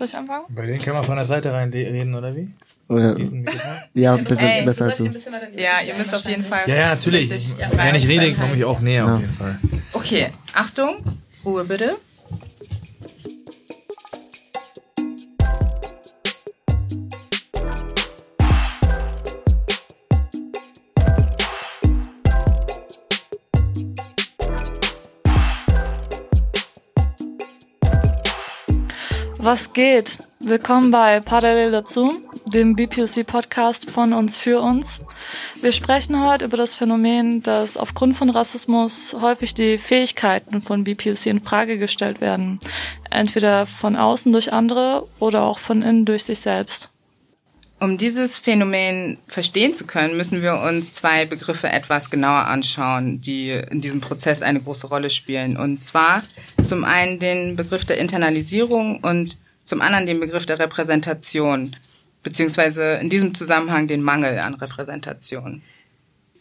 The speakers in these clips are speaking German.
Soll ich anfangen? Bei denen können wir von der Seite rein reden, oder wie? Ja, ein bisschen Ey, besser als. Ja, ihr müsst auf jeden Fall. Ja, ja, natürlich. richtig Wenn ich rede, komme ich auch näher Ja. auf jeden Fall. Okay, Achtung, Ruhe bitte. Was geht? Willkommen bei Parallel dazu, dem BPOC-Podcast von uns für uns. Wir sprechen heute über das Phänomen, dass aufgrund von Rassismus häufig die Fähigkeiten von BPOC in Frage gestellt werden. Entweder von außen durch andere oder auch von innen durch sich selbst. Um dieses Phänomen verstehen zu können, müssen wir uns zwei Begriffe etwas genauer anschauen, die in diesem Prozess eine große Rolle spielen. Und zwar zum einen den Begriff der Internalisierung und zum anderen den Begriff der Repräsentation, beziehungsweise in diesem Zusammenhang den Mangel an Repräsentation.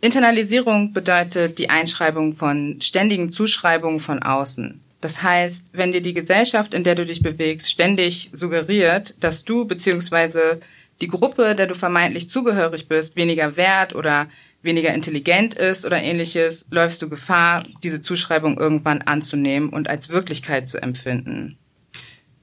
Internalisierung bedeutet die Einschreibung von ständigen Zuschreibungen von außen. Das heißt, wenn dir die Gesellschaft, in der du dich bewegst, ständig suggeriert, dass du beziehungsweise die Gruppe, der du vermeintlich zugehörig bist, weniger wert oder weniger intelligent ist oder ähnliches, läufst du Gefahr, diese Zuschreibung irgendwann anzunehmen und als Wirklichkeit zu empfinden.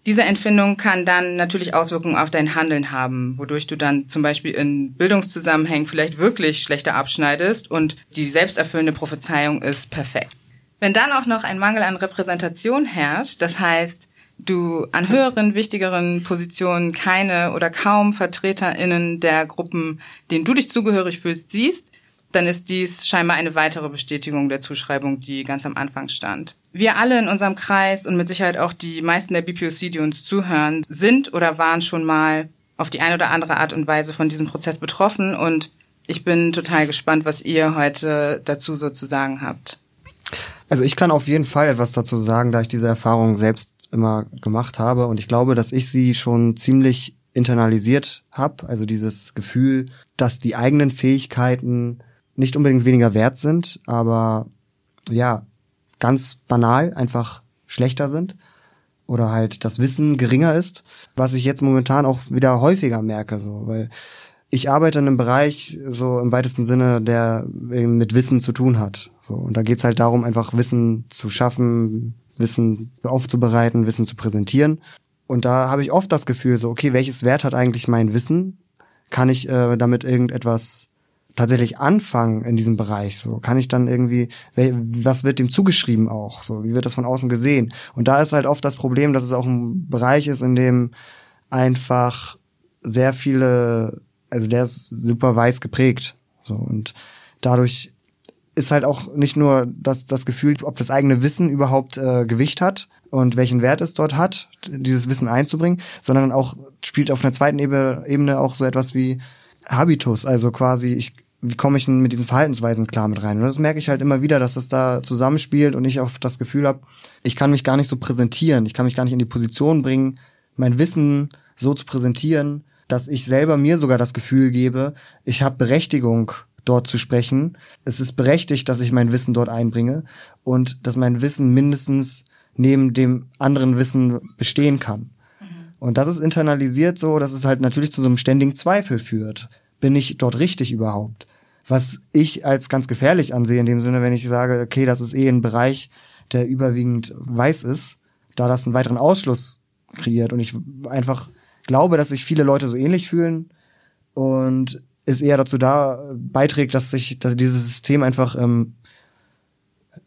Diese Empfindung kann dann natürlich Auswirkungen auf dein Handeln haben, wodurch du dann zum Beispiel in Bildungszusammenhängen vielleicht wirklich schlechter abschneidest und die selbsterfüllende Prophezeiung ist perfekt. Wenn dann auch noch ein Mangel an Repräsentation herrscht, das heißt, du an höheren, wichtigeren Positionen keine oder kaum VertreterInnen der Gruppen, denen du dich zugehörig fühlst, siehst, dann ist dies scheinbar eine weitere Bestätigung der Zuschreibung, die ganz am Anfang stand. Wir alle in unserem Kreis und mit Sicherheit auch die meisten der BPOC, die uns zuhören, sind oder waren schon mal auf die eine oder andere Art und Weise von diesem Prozess betroffen und ich bin total gespannt, was ihr heute dazu so zu sagen habt. Also ich kann auf jeden Fall etwas dazu sagen, da ich diese Erfahrung selbst immer gemacht habe. Und ich glaube, dass ich sie schon ziemlich internalisiert habe, also dieses Gefühl, dass die eigenen Fähigkeiten nicht unbedingt weniger wert sind, aber ja, ganz banal einfach schlechter sind oder halt das Wissen geringer ist, was ich jetzt momentan auch wieder häufiger merke, so, weil ich arbeite in einem Bereich so im weitesten Sinne, der eben mit Wissen zu tun hat. So. Und da geht's halt darum, einfach Wissen zu schaffen, Wissen aufzubereiten, Wissen zu präsentieren. Und da habe ich oft das Gefühl, so okay, welches Wert hat eigentlich mein Wissen? Kann ich äh, damit irgendetwas tatsächlich anfangen in diesem Bereich? So kann ich dann irgendwie, was wird dem zugeschrieben auch? So wie wird das von außen gesehen? Und da ist halt oft das Problem, dass es auch ein Bereich ist, in dem einfach sehr viele, also der ist super weiß geprägt. So und dadurch ist halt auch nicht nur das, das Gefühl, ob das eigene Wissen überhaupt äh, Gewicht hat und welchen Wert es dort hat, dieses Wissen einzubringen, sondern auch spielt auf einer zweiten Ebene, auch so etwas wie Habitus, also quasi ich wie komme ich denn mit diesen Verhaltensweisen klar mit rein? Und das merke ich halt immer wieder, dass das da zusammenspielt und ich auch das Gefühl habe, ich kann mich gar nicht so präsentieren, ich kann mich gar nicht in die Position bringen, mein Wissen so zu präsentieren, dass ich selber mir sogar das Gefühl gebe, ich habe Berechtigung dort zu sprechen. Es ist berechtigt, dass ich mein Wissen dort einbringe und dass mein Wissen mindestens neben dem anderen Wissen bestehen kann. Und das ist internalisiert so, dass es halt natürlich zu so einem ständigen Zweifel führt. Bin ich dort richtig überhaupt? Was ich als ganz gefährlich ansehe, in dem Sinne, wenn ich sage, okay, das ist eh ein Bereich, der überwiegend weiß ist, da das einen weiteren Ausschluss kreiert. Und ich einfach glaube, dass sich viele Leute so ähnlich fühlen und es eher dazu da beiträgt, dass sich dass dieses System einfach ähm,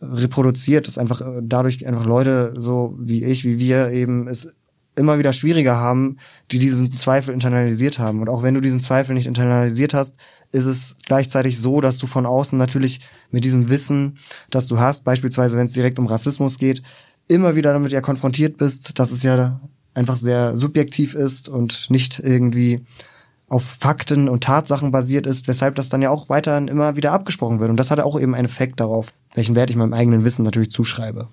reproduziert, dass einfach äh, dadurch einfach Leute so wie ich, wie wir eben es immer wieder schwieriger haben, die diesen Zweifel internalisiert haben. Und auch wenn du diesen Zweifel nicht internalisiert hast, ist es gleichzeitig so, dass du von außen natürlich mit diesem Wissen, das du hast, beispielsweise wenn es direkt um Rassismus geht, immer wieder damit ja konfrontiert bist, dass es ja einfach sehr subjektiv ist und nicht irgendwie auf Fakten und Tatsachen basiert ist, weshalb das dann ja auch weiterhin immer wieder abgesprochen wird. Und das hat auch eben einen Effekt darauf, welchen Wert ich meinem eigenen Wissen natürlich zuschreibe.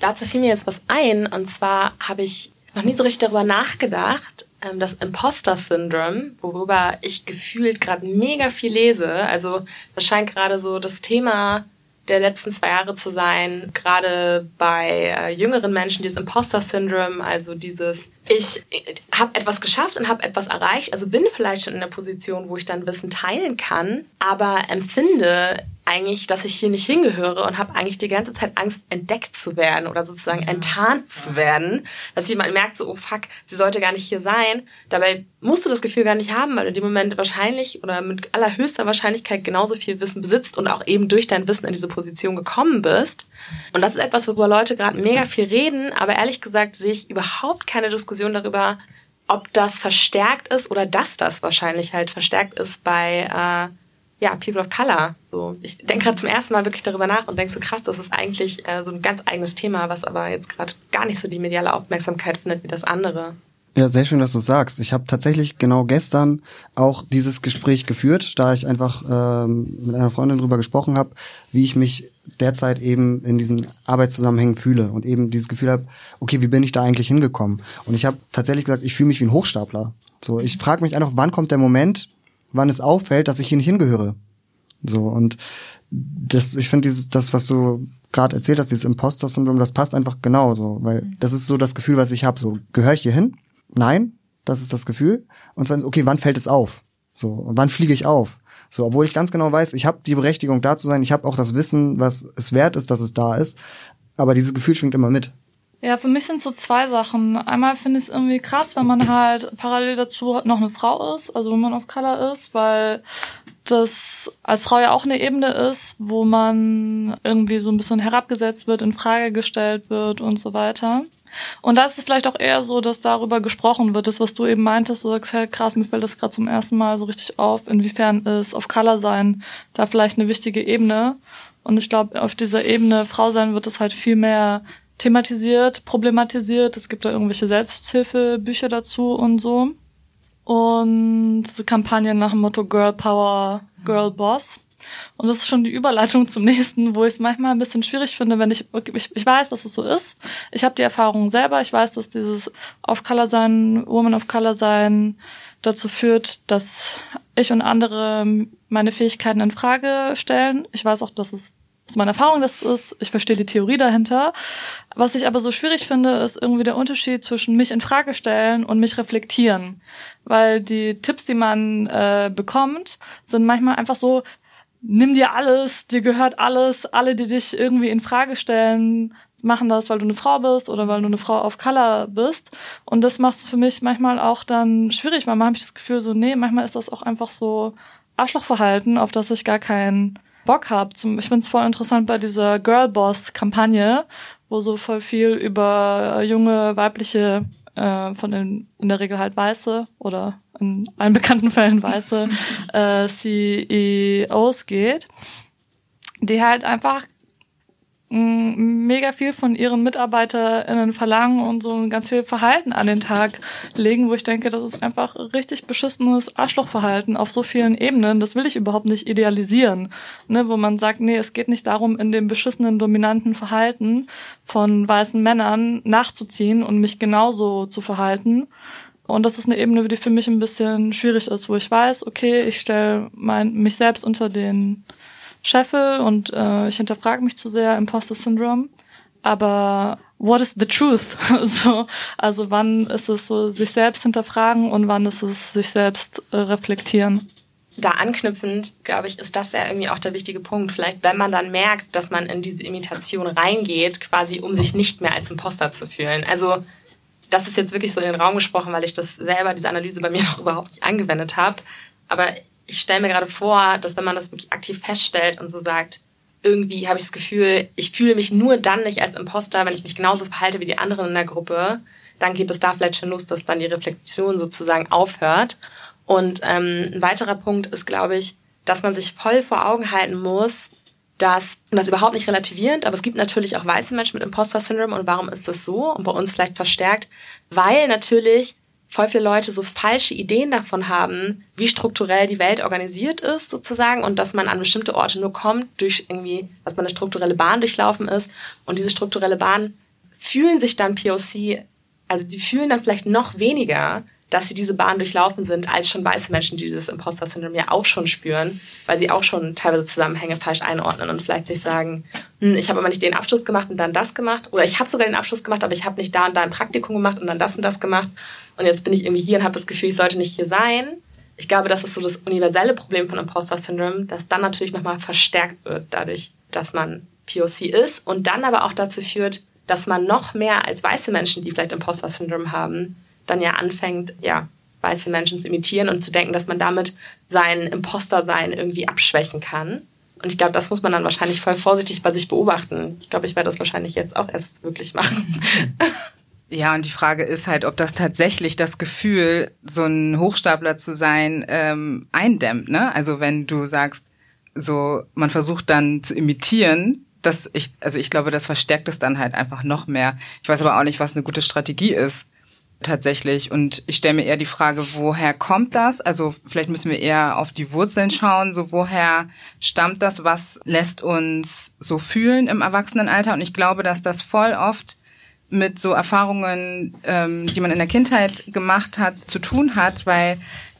Dazu fiel mir jetzt was ein, und zwar habe ich noch nie so richtig darüber nachgedacht, ähm, das Imposter-Syndrom, worüber ich gefühlt gerade mega viel lese. Also das scheint gerade so das Thema der letzten zwei Jahre zu sein, gerade bei äh, jüngeren Menschen, dieses Imposter-Syndrom, also dieses, ich, ich habe etwas geschafft und habe etwas erreicht, also bin vielleicht schon in der Position, wo ich dann Wissen teilen kann, aber empfinde eigentlich, dass ich hier nicht hingehöre und habe eigentlich die ganze Zeit Angst, entdeckt zu werden oder sozusagen enttarnt zu werden. Dass jemand merkt so, oh fuck, sie sollte gar nicht hier sein. Dabei musst du das Gefühl gar nicht haben, weil du in dem Moment wahrscheinlich oder mit allerhöchster Wahrscheinlichkeit genauso viel Wissen besitzt und auch eben durch dein Wissen in diese Position gekommen bist. Und das ist etwas, worüber Leute gerade mega viel reden, aber ehrlich gesagt sehe ich überhaupt keine Diskussion darüber, ob das verstärkt ist oder dass das wahrscheinlich halt verstärkt ist bei äh, ja, People of Color. So, ich denke gerade zum ersten Mal wirklich darüber nach und denke so krass, das ist eigentlich äh, so ein ganz eigenes Thema, was aber jetzt gerade gar nicht so die mediale Aufmerksamkeit findet wie das andere. Ja, sehr schön, dass du sagst. Ich habe tatsächlich genau gestern auch dieses Gespräch geführt, da ich einfach ähm, mit einer Freundin drüber gesprochen habe, wie ich mich derzeit eben in diesen Arbeitszusammenhängen fühle und eben dieses Gefühl habe, okay, wie bin ich da eigentlich hingekommen? Und ich habe tatsächlich gesagt, ich fühle mich wie ein Hochstapler. So, ich frage mich einfach, wann kommt der Moment, wann es auffällt, dass ich hier nicht hingehöre. So und das, ich finde dieses, das, was du gerade erzählt hast, dieses Imposter-Syndrom, das passt einfach genau so, weil mhm. das ist so das Gefühl, was ich habe. So, gehöre ich hier hin? Nein, das ist das Gefühl. Und dann, okay, wann fällt es auf? So, und wann fliege ich auf? So, obwohl ich ganz genau weiß, ich habe die Berechtigung da zu sein, ich habe auch das Wissen, was es wert ist, dass es da ist, aber dieses Gefühl schwingt immer mit. Ja, für mich sind so zwei Sachen. Einmal finde ich es irgendwie krass, wenn man halt parallel dazu noch eine Frau ist, also wenn man auf Color ist, weil das als Frau ja auch eine Ebene ist, wo man irgendwie so ein bisschen herabgesetzt wird, in Frage gestellt wird und so weiter. Und da ist es vielleicht auch eher so, dass darüber gesprochen wird, das, was du eben meintest, du sagst, hey, krass, mir fällt das gerade zum ersten Mal so richtig auf, inwiefern ist auf Color sein da vielleicht eine wichtige Ebene. Und ich glaube, auf dieser Ebene Frau sein wird es halt viel mehr thematisiert, problematisiert. Es gibt da irgendwelche Selbsthilfebücher dazu und so. Und so Kampagnen nach dem Motto Girl Power, Girl Boss. Und das ist schon die Überleitung zum nächsten, wo ich es manchmal ein bisschen schwierig finde, wenn ich, ich, ich weiß, dass es so ist. Ich habe die Erfahrung selber. Ich weiß, dass dieses Off-Color sein, Woman of Color sein dazu führt, dass ich und andere meine Fähigkeiten in Frage stellen. Ich weiß auch, dass es aus meiner Erfahrung das ist. Ich verstehe die Theorie dahinter. Was ich aber so schwierig finde, ist irgendwie der Unterschied zwischen mich in Frage stellen und mich reflektieren. Weil die Tipps, die man äh, bekommt, sind manchmal einfach so, nimm dir alles, dir gehört alles, alle, die dich irgendwie in Frage stellen, machen das, weil du eine Frau bist oder weil du eine Frau auf Color bist. Und das macht es für mich manchmal auch dann schwierig, weil manchmal habe ich das Gefühl so, nee, manchmal ist das auch einfach so Arschlochverhalten, auf das ich gar keinen Bock habe. Zum, ich finde es voll interessant bei dieser Girlboss-Kampagne, wo so voll viel über junge weibliche, äh, von den, in der Regel halt weiße oder in allen bekannten Fällen weiße äh, CEOs geht, die halt einfach mega viel von ihren MitarbeiterInnen verlangen und so ganz viel Verhalten an den Tag legen, wo ich denke, das ist einfach richtig beschissenes Arschlochverhalten auf so vielen Ebenen. Das will ich überhaupt nicht idealisieren. Ne, wo man sagt, nee, es geht nicht darum, in dem beschissenen, dominanten Verhalten von weißen Männern nachzuziehen und mich genauso zu verhalten. Und das ist eine Ebene, die für mich ein bisschen schwierig ist, wo ich weiß, okay, ich stelle mein, mich selbst unter den Scheffel und äh, ich hinterfrage mich zu sehr, Imposter Syndrome. Aber what is the truth? so, also wann ist es so sich selbst hinterfragen und wann ist es sich selbst äh, reflektieren? Da anknüpfend, glaube ich, ist das ja irgendwie auch der wichtige Punkt. Vielleicht, wenn man dann merkt, dass man in diese Imitation reingeht, quasi um sich nicht mehr als Imposter zu fühlen. Also das ist jetzt wirklich so in den Raum gesprochen, weil ich das selber, diese Analyse bei mir noch überhaupt nicht angewendet habe. Aber ich stelle mir gerade vor, dass wenn man das wirklich aktiv feststellt und so sagt, irgendwie habe ich das Gefühl, ich fühle mich nur dann nicht als Imposter, wenn ich mich genauso verhalte wie die anderen in der Gruppe, dann geht es da vielleicht schon los, dass dann die Reflexion sozusagen aufhört. Und ähm, ein weiterer Punkt ist, glaube ich, dass man sich voll vor Augen halten muss, dass, und das ist überhaupt nicht relativierend, aber es gibt natürlich auch weiße Menschen mit Imposter-Syndrom und warum ist das so? Und bei uns vielleicht verstärkt, weil natürlich voll viele Leute so falsche Ideen davon haben, wie strukturell die Welt organisiert ist sozusagen und dass man an bestimmte Orte nur kommt durch irgendwie, dass man eine strukturelle Bahn durchlaufen ist. Und diese strukturelle Bahn fühlen sich dann POC, also die fühlen dann vielleicht noch weniger dass sie diese Bahn durchlaufen sind, als schon weiße Menschen, die das Imposter-Syndrom ja auch schon spüren, weil sie auch schon teilweise Zusammenhänge falsch einordnen und vielleicht sich sagen, hm, ich habe aber nicht den Abschluss gemacht und dann das gemacht oder ich habe sogar den Abschluss gemacht, aber ich habe nicht da und da ein Praktikum gemacht und dann das und das gemacht und jetzt bin ich irgendwie hier und habe das Gefühl, ich sollte nicht hier sein. Ich glaube, das ist so das universelle Problem von Imposter-Syndrom, das dann natürlich nochmal verstärkt wird dadurch, dass man POC ist und dann aber auch dazu führt, dass man noch mehr als weiße Menschen, die vielleicht Imposter-Syndrom haben, dann ja anfängt, ja, weiße Menschen zu imitieren und zu denken, dass man damit sein Imposter-Sein irgendwie abschwächen kann. Und ich glaube, das muss man dann wahrscheinlich voll vorsichtig bei sich beobachten. Ich glaube, ich werde das wahrscheinlich jetzt auch erst wirklich machen. Ja, und die Frage ist halt, ob das tatsächlich das Gefühl, so ein Hochstapler zu sein, ähm, eindämmt. Ne? Also wenn du sagst, so man versucht dann zu imitieren, das ich, also ich glaube, das verstärkt es dann halt einfach noch mehr. Ich weiß aber auch nicht, was eine gute Strategie ist tatsächlich. Und ich stelle mir eher die Frage, woher kommt das? Also vielleicht müssen wir eher auf die Wurzeln schauen. So woher stammt das? Was lässt uns so fühlen im Erwachsenenalter? Und ich glaube, dass das voll oft mit so Erfahrungen, ähm, die man in der Kindheit gemacht hat, zu tun hat, weil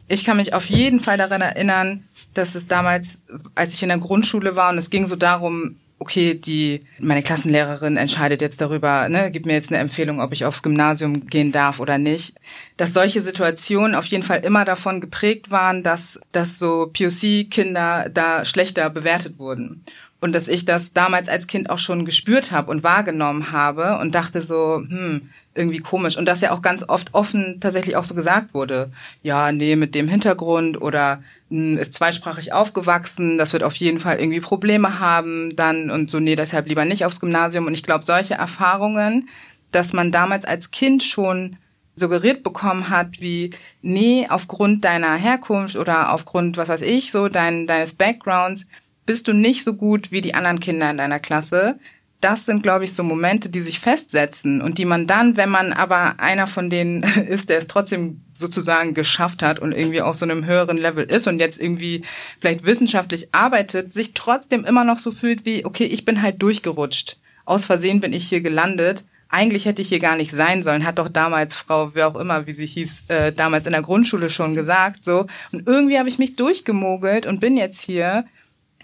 ich kann mich auf jeden Fall daran erinnern, dass es damals, als ich in der Grundschule war und es ging so darum, okay, die meine Klassenlehrerin entscheidet jetzt darüber, ne, gibt mir jetzt eine Empfehlung, ob ich aufs Gymnasium gehen darf oder nicht, dass solche Situationen auf jeden Fall immer davon geprägt waren, dass dass so POC Kinder da schlechter bewertet wurden. Und dass ich das damals als Kind auch schon gespürt habe und wahrgenommen habe und dachte so, hm, irgendwie komisch. Und dass ja auch ganz oft offen tatsächlich auch so gesagt wurde, ja, nee, mit dem Hintergrund oder hm, ist zweisprachig aufgewachsen, das wird auf jeden Fall irgendwie Probleme haben, dann und so, nee, deshalb lieber nicht aufs Gymnasium. Und ich glaube, solche Erfahrungen, dass man damals als Kind schon suggeriert bekommen hat, wie, nee, aufgrund deiner Herkunft oder aufgrund, was weiß ich, so dein, deines Backgrounds, bist du nicht so gut wie die anderen Kinder in deiner Klasse. Das sind, glaube ich, so Momente, die sich festsetzen und die man dann, wenn man aber einer von denen ist, der es trotzdem sozusagen geschafft hat und irgendwie auf so einem höheren Level ist und jetzt irgendwie vielleicht wissenschaftlich arbeitet, sich trotzdem immer noch so fühlt wie, okay, ich bin halt durchgerutscht. Aus Versehen bin ich hier gelandet. Eigentlich hätte ich hier gar nicht sein sollen, hat doch damals Frau, wer auch immer, wie sie hieß, äh, damals in der Grundschule schon gesagt, so. Und irgendwie habe ich mich durchgemogelt und bin jetzt hier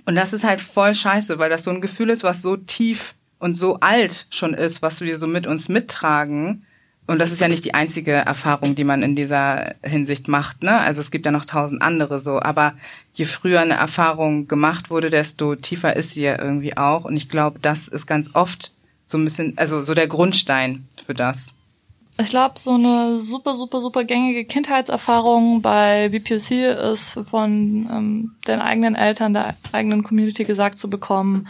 und das ist halt voll scheiße, weil das so ein Gefühl ist, was so tief und so alt schon ist, was wir so mit uns mittragen. Und das ist ja nicht die einzige Erfahrung, die man in dieser Hinsicht macht, ne? Also es gibt ja noch tausend andere so. Aber je früher eine Erfahrung gemacht wurde, desto tiefer ist sie ja irgendwie auch. Und ich glaube, das ist ganz oft so ein bisschen, also so der Grundstein für das. Ich glaube, so eine super, super, super gängige Kindheitserfahrung bei BPOC ist von ähm, den eigenen Eltern, der eigenen Community gesagt zu bekommen,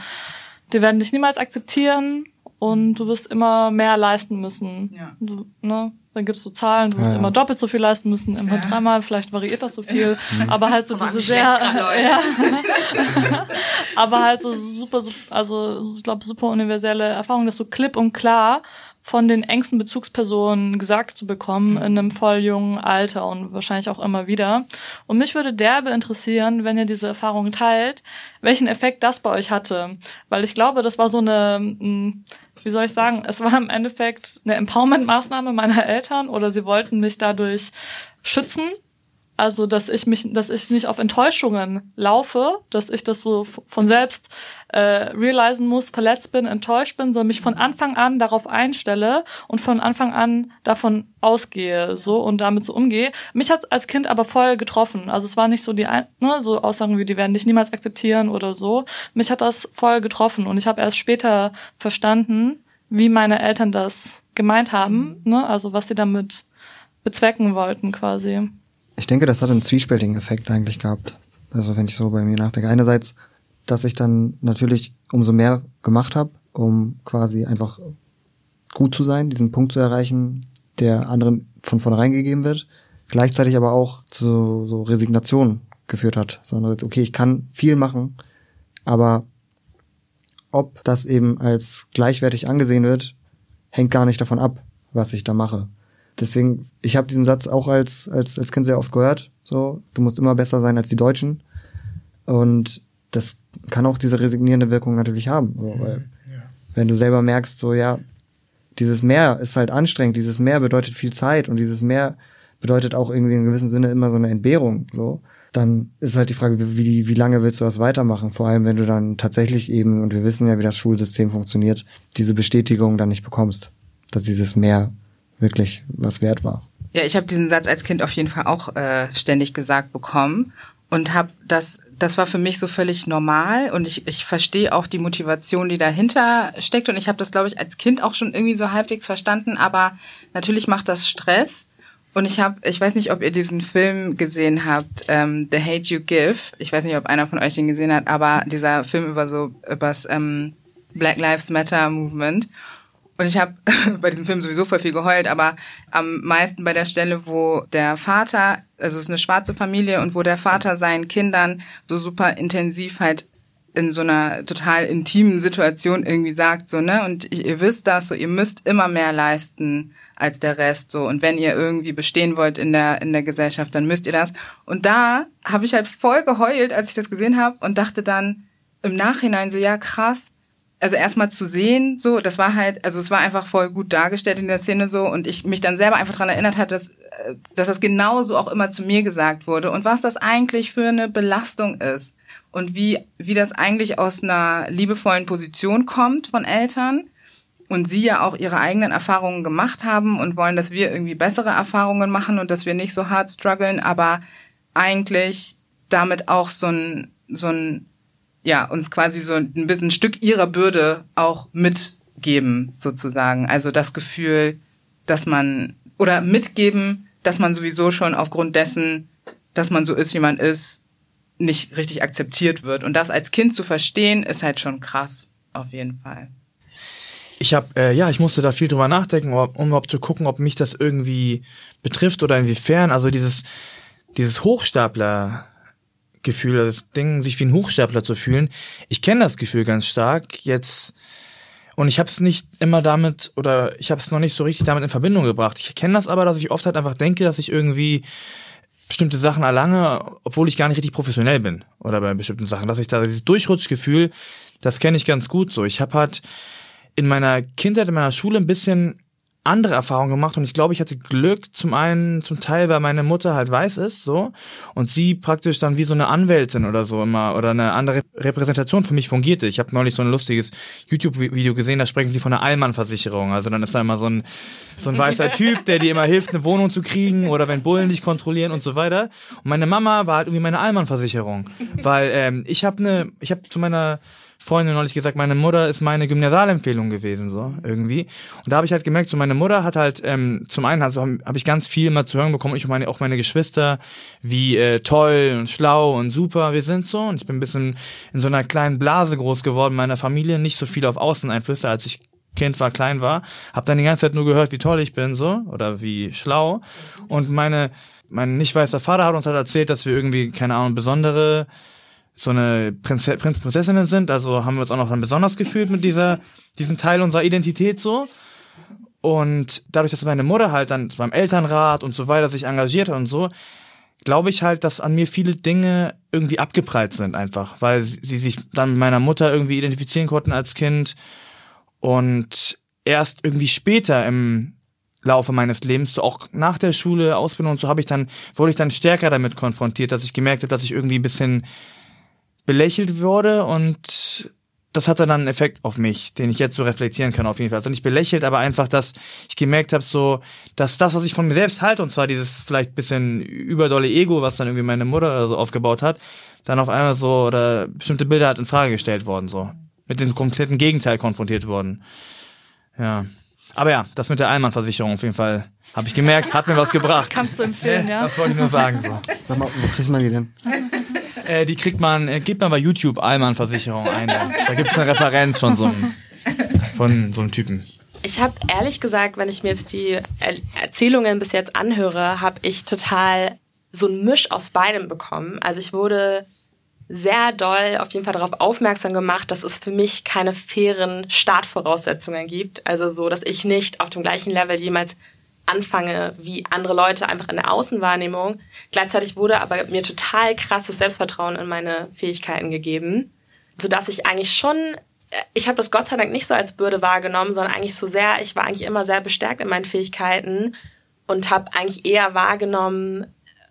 die werden dich niemals akzeptieren und du wirst immer mehr leisten müssen. Ja. Du, ne? Dann gibt's so Zahlen, du wirst ja. immer doppelt so viel leisten müssen, immer ja. dreimal, vielleicht variiert das so viel, aber halt so diese sehr, ja, aber halt so super, super also ich glaube super universelle Erfahrung, dass so klipp und klar von den engsten Bezugspersonen gesagt zu bekommen mhm. in einem voll jungen Alter und wahrscheinlich auch immer wieder. Und mich würde derbe interessieren, wenn ihr diese Erfahrung teilt, welchen Effekt das bei euch hatte. Weil ich glaube, das war so eine, hm, wie soll ich sagen, es war im Endeffekt eine Empowerment-Maßnahme meiner Eltern oder sie wollten mich dadurch schützen also, dass ich mich, dass ich nicht auf Enttäuschungen laufe, dass ich das so von selbst äh, realisen muss, verletzt bin, enttäuscht bin, sondern mich von Anfang an darauf einstelle und von Anfang an davon ausgehe, so und damit so umgehe. Mich hat's als Kind aber voll getroffen. Also es war nicht so die, ne, so Aussagen wie die werden dich niemals akzeptieren oder so. Mich hat das voll getroffen und ich habe erst später verstanden, wie meine Eltern das gemeint haben, ne, also was sie damit bezwecken wollten quasi. Ich denke, das hat einen zwiespältigen Effekt eigentlich gehabt. Also wenn ich so bei mir nachdenke. Einerseits, dass ich dann natürlich umso mehr gemacht habe, um quasi einfach gut zu sein, diesen Punkt zu erreichen, der anderen von vornherein gegeben wird. Gleichzeitig aber auch zu so Resignation geführt hat. Sondern, okay, ich kann viel machen, aber ob das eben als gleichwertig angesehen wird, hängt gar nicht davon ab, was ich da mache deswegen, ich habe diesen Satz auch als, als, als Kind sehr oft gehört. So, du musst immer besser sein als die Deutschen. Und das kann auch diese resignierende Wirkung natürlich haben. So, weil ja. wenn du selber merkst, so ja, dieses Meer ist halt anstrengend, dieses Meer bedeutet viel Zeit und dieses Meer bedeutet auch irgendwie in gewissem Sinne immer so eine Entbehrung, so. Dann ist halt die Frage, wie, wie lange willst du das weitermachen? Vor allem, wenn du dann tatsächlich eben, und wir wissen ja, wie das Schulsystem funktioniert, diese Bestätigung dann nicht bekommst, dass dieses Mehr wirklich was wert war. Ja, ich habe diesen Satz als Kind auf jeden Fall auch äh, ständig gesagt bekommen und habe das das war für mich so völlig normal und ich, ich verstehe auch die Motivation, die dahinter steckt und ich habe das glaube ich als Kind auch schon irgendwie so halbwegs verstanden, aber natürlich macht das Stress und ich habe ich weiß nicht, ob ihr diesen Film gesehen habt, ähm, The Hate You Give. Ich weiß nicht, ob einer von euch den gesehen hat, aber dieser Film über so übers ähm, Black Lives Matter Movement und ich habe bei diesem Film sowieso voll viel geheult, aber am meisten bei der Stelle, wo der Vater, also es ist eine schwarze Familie und wo der Vater seinen Kindern so super intensiv halt in so einer total intimen Situation irgendwie sagt, so, ne, und ihr wisst das, so, ihr müsst immer mehr leisten als der Rest, so, und wenn ihr irgendwie bestehen wollt in der, in der Gesellschaft, dann müsst ihr das. Und da habe ich halt voll geheult, als ich das gesehen habe und dachte dann im Nachhinein so, ja, krass, also erstmal zu sehen, so, das war halt, also es war einfach voll gut dargestellt in der Szene so und ich mich dann selber einfach dran erinnert hat, dass, äh, dass das genauso auch immer zu mir gesagt wurde und was das eigentlich für eine Belastung ist und wie, wie das eigentlich aus einer liebevollen Position kommt von Eltern und sie ja auch ihre eigenen Erfahrungen gemacht haben und wollen, dass wir irgendwie bessere Erfahrungen machen und dass wir nicht so hart strugglen, aber eigentlich damit auch so ein, so ein ja, uns quasi so ein bisschen ein Stück ihrer Bürde auch mitgeben, sozusagen. Also das Gefühl, dass man, oder mitgeben, dass man sowieso schon aufgrund dessen, dass man so ist, wie man ist, nicht richtig akzeptiert wird. Und das als Kind zu verstehen, ist halt schon krass, auf jeden Fall. Ich habe, äh, ja, ich musste da viel drüber nachdenken, um überhaupt zu gucken, ob mich das irgendwie betrifft oder inwiefern. Also dieses, dieses Hochstapler, Gefühl, das Ding, sich wie ein Hochstapler zu fühlen. Ich kenne das Gefühl ganz stark jetzt und ich habe es nicht immer damit oder ich habe es noch nicht so richtig damit in Verbindung gebracht. Ich kenne das aber, dass ich oft halt einfach denke, dass ich irgendwie bestimmte Sachen erlange, obwohl ich gar nicht richtig professionell bin oder bei bestimmten Sachen, dass ich da dieses Durchrutschgefühl, das kenne ich ganz gut so. Ich habe halt in meiner Kindheit in meiner Schule ein bisschen andere Erfahrungen gemacht und ich glaube, ich hatte Glück zum einen, zum Teil, weil meine Mutter halt weiß ist, so und sie praktisch dann wie so eine Anwältin oder so immer oder eine andere Repräsentation für mich fungierte. Ich habe neulich so ein lustiges YouTube-Video gesehen, da sprechen sie von einer Allmann-Versicherung. Also dann ist da immer so ein so ein weißer Typ, der dir immer hilft, eine Wohnung zu kriegen oder wenn Bullen dich kontrollieren und so weiter. Und meine Mama war halt irgendwie meine Allmann-Versicherung, weil ähm, ich habe eine, ich habe zu meiner Freundin neulich gesagt, meine Mutter ist meine Gymnasialempfehlung gewesen, so irgendwie. Und da habe ich halt gemerkt, so meine Mutter hat halt ähm, zum einen also habe hab ich ganz viel immer zu hören bekommen, ich und meine auch meine Geschwister, wie äh, toll und schlau und super wir sind so. Und ich bin ein bisschen in so einer kleinen Blase groß geworden meiner Familie, nicht so viel auf Außeneinflüsse, als ich Kind war, klein war, habe dann die ganze Zeit nur gehört, wie toll ich bin, so oder wie schlau. Und meine mein nicht weißer Vater hat uns halt erzählt, dass wir irgendwie keine Ahnung besondere so eine Prinz, Prinz Prinzessinnen sind, also haben wir uns auch noch dann besonders gefühlt mit dieser, diesem Teil unserer Identität so. Und dadurch, dass meine Mutter halt dann beim Elternrat und so weiter sich engagiert hat und so, glaube ich halt, dass an mir viele Dinge irgendwie abgeprallt sind einfach, weil sie sich dann mit meiner Mutter irgendwie identifizieren konnten als Kind und erst irgendwie später im Laufe meines Lebens, so auch nach der Schule, Ausbildung und so, habe ich dann, wurde ich dann stärker damit konfrontiert, dass ich gemerkt habe, dass ich irgendwie ein bisschen belächelt wurde und das hatte dann einen Effekt auf mich, den ich jetzt so reflektieren kann auf jeden Fall. Also nicht belächelt, aber einfach, dass ich gemerkt habe, so, dass das, was ich von mir selbst halte, und zwar dieses vielleicht bisschen überdolle Ego, was dann irgendwie meine Mutter so aufgebaut hat, dann auf einmal so oder bestimmte Bilder hat in Frage gestellt worden, so mit dem kompletten Gegenteil konfrontiert worden. Ja. Aber ja, das mit der Allmannversicherung auf jeden Fall, habe ich gemerkt, hat mir was gebracht. Kannst du empfehlen, ja? Das wollte ich nur sagen so. Sag mal, wo kriegt man die denn? Äh, die kriegt man, äh, gibt man bei YouTube Allmann-Versicherung ein. Da, gibt es eine Referenz von so einem, von so einem Typen. Ich habe ehrlich gesagt, wenn ich mir jetzt die Erzählungen bis jetzt anhöre, habe ich total so ein Misch aus beidem bekommen. Also ich wurde sehr doll auf jeden Fall darauf aufmerksam gemacht, dass es für mich keine fairen Startvoraussetzungen gibt. Also so, dass ich nicht auf dem gleichen Level jemals anfange wie andere Leute einfach in der Außenwahrnehmung. Gleichzeitig wurde aber mir total krasses Selbstvertrauen in meine Fähigkeiten gegeben, sodass ich eigentlich schon äh, ich habe das Gott sei Dank nicht so als Bürde wahrgenommen, sondern eigentlich so sehr, ich war eigentlich immer sehr bestärkt in meinen Fähigkeiten und habe eigentlich eher wahrgenommen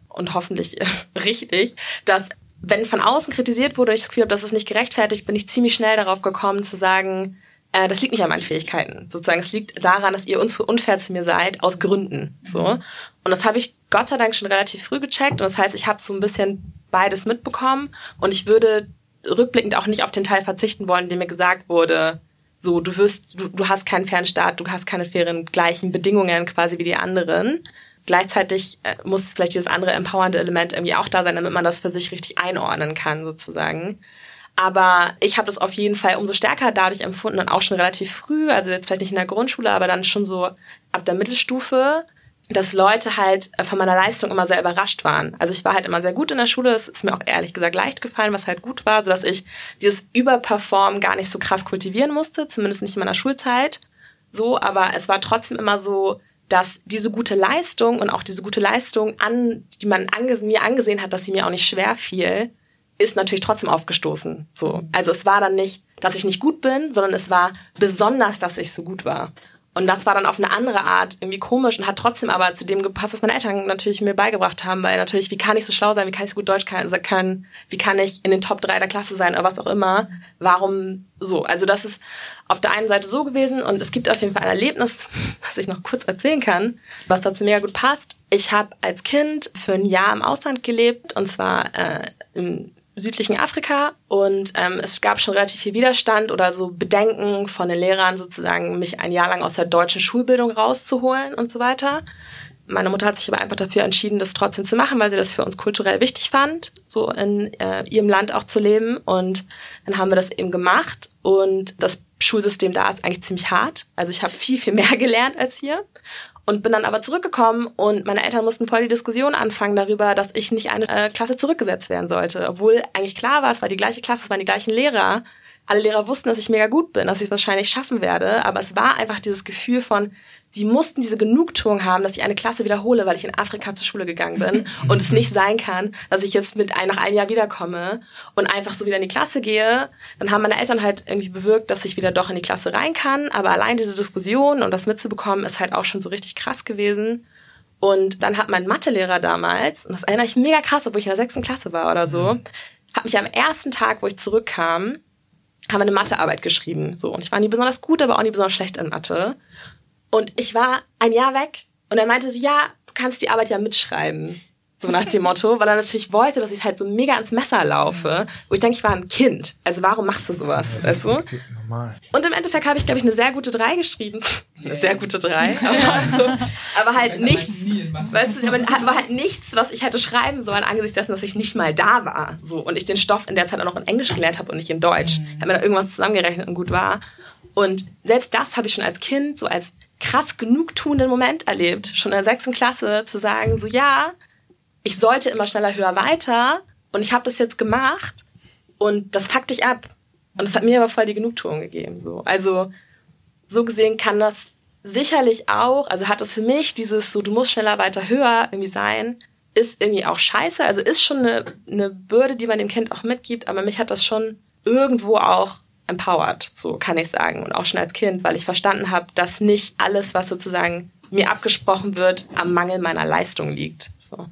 und hoffentlich richtig, dass wenn von außen kritisiert wurde, ich das Gefühl habe, das ist nicht gerechtfertigt, bin ich ziemlich schnell darauf gekommen zu sagen, äh, das liegt nicht an meinen Fähigkeiten. Sozusagen, es liegt daran, dass ihr unfair zu mir seid, aus Gründen. So. Und das habe ich Gott sei Dank schon relativ früh gecheckt. Und das heißt, ich habe so ein bisschen beides mitbekommen. Und ich würde rückblickend auch nicht auf den Teil verzichten wollen, dem mir gesagt wurde, so, du wirst, du, du hast keinen fairen Staat, du hast keine fairen gleichen Bedingungen quasi wie die anderen. Gleichzeitig äh, muss vielleicht dieses andere empowernde Element irgendwie auch da sein, damit man das für sich richtig einordnen kann, sozusagen. Aber ich habe das auf jeden Fall umso stärker dadurch empfunden und auch schon relativ früh, also jetzt vielleicht nicht in der Grundschule, aber dann schon so ab der Mittelstufe, dass Leute halt äh, von meiner Leistung immer sehr überrascht waren. Also ich war halt immer sehr gut in der Schule, es ist mir auch ehrlich gesagt leicht gefallen, was halt gut war, sodass ich dieses Überperformen gar nicht so krass kultivieren musste, zumindest nicht in meiner Schulzeit. So, aber es war trotzdem immer so, dass diese gute Leistung und auch diese gute Leistung an, die man ange mir angesehen hat, dass sie mir auch nicht schwer fiel, ist natürlich trotzdem aufgestoßen. So, also es war dann nicht, dass ich nicht gut bin, sondern es war besonders, dass ich so gut war. Und das war dann auf eine andere Art irgendwie komisch und hat trotzdem aber zu dem gepasst, was meine Eltern natürlich mir beigebracht haben, weil natürlich, wie kann ich so schlau sein, wie kann ich so gut Deutsch können, wie kann ich in den Top 3 der Klasse sein oder was auch immer, warum so. Also das ist auf der einen Seite so gewesen und es gibt auf jeden Fall ein Erlebnis, was ich noch kurz erzählen kann, was dazu mega gut passt. Ich habe als Kind für ein Jahr im Ausland gelebt und zwar äh, im südlichen Afrika und ähm, es gab schon relativ viel Widerstand oder so Bedenken von den Lehrern sozusagen, mich ein Jahr lang aus der deutschen Schulbildung rauszuholen und so weiter. Meine Mutter hat sich aber einfach dafür entschieden, das trotzdem zu machen, weil sie das für uns kulturell wichtig fand, so in äh, ihrem Land auch zu leben. Und dann haben wir das eben gemacht. Und das Schulsystem da ist eigentlich ziemlich hart. Also ich habe viel, viel mehr gelernt als hier und bin dann aber zurückgekommen und meine Eltern mussten voll die Diskussion anfangen darüber, dass ich nicht eine äh, Klasse zurückgesetzt werden sollte. Obwohl eigentlich klar war, es war die gleiche Klasse, es waren die gleichen Lehrer. Alle Lehrer wussten, dass ich mega gut bin, dass ich es wahrscheinlich schaffen werde. Aber es war einfach dieses Gefühl von, sie mussten diese Genugtuung haben, dass ich eine Klasse wiederhole, weil ich in Afrika zur Schule gegangen bin und es nicht sein kann, dass ich jetzt mit ein, nach einem Jahr wiederkomme und einfach so wieder in die Klasse gehe. Dann haben meine Eltern halt irgendwie bewirkt, dass ich wieder doch in die Klasse rein kann. Aber allein diese Diskussion und das mitzubekommen, ist halt auch schon so richtig krass gewesen. Und dann hat mein Mathelehrer damals, und das erinnere ich mega krass, obwohl ich in der sechsten Klasse war oder so, hat mich am ersten Tag, wo ich zurückkam, haben wir eine Mathearbeit geschrieben. So. Und ich war nie besonders gut, aber auch nie besonders schlecht in Mathe. Und ich war ein Jahr weg und er meinte so, ja, du kannst die Arbeit ja mitschreiben. So nach dem Motto, weil er natürlich wollte, dass ich halt so mega ans Messer laufe. Wo ich denke, ich war ein Kind. Also warum machst du sowas? Ja, weißt du? Und im Endeffekt habe ich, glaube ich, eine sehr gute 3 geschrieben. Eine sehr gute 3. Aber, so, aber halt nichts, weißt du, aber halt nichts, was ich hätte schreiben sollen, angesichts dessen, dass ich nicht mal da war. So, und ich den Stoff in der Zeit auch noch in Englisch gelernt habe und nicht in Deutsch. Mhm. Habe mir da irgendwas zusammengerechnet und gut war. Und selbst das habe ich schon als Kind, so als krass genugtuenden Moment erlebt, schon in der sechsten Klasse, zu sagen, so ja, ich sollte immer schneller, höher, weiter und ich habe das jetzt gemacht und das fuckt dich ab. Und es hat mir aber voll die Genugtuung gegeben. So. Also so gesehen kann das sicherlich auch, also hat es für mich dieses so, du musst schneller, weiter, höher irgendwie sein, ist irgendwie auch scheiße. Also ist schon eine, eine Bürde, die man dem Kind auch mitgibt, aber mich hat das schon irgendwo auch empowered, so kann ich sagen. Und auch schon als Kind, weil ich verstanden habe, dass nicht alles, was sozusagen mir abgesprochen wird, am Mangel meiner Leistung liegt. So.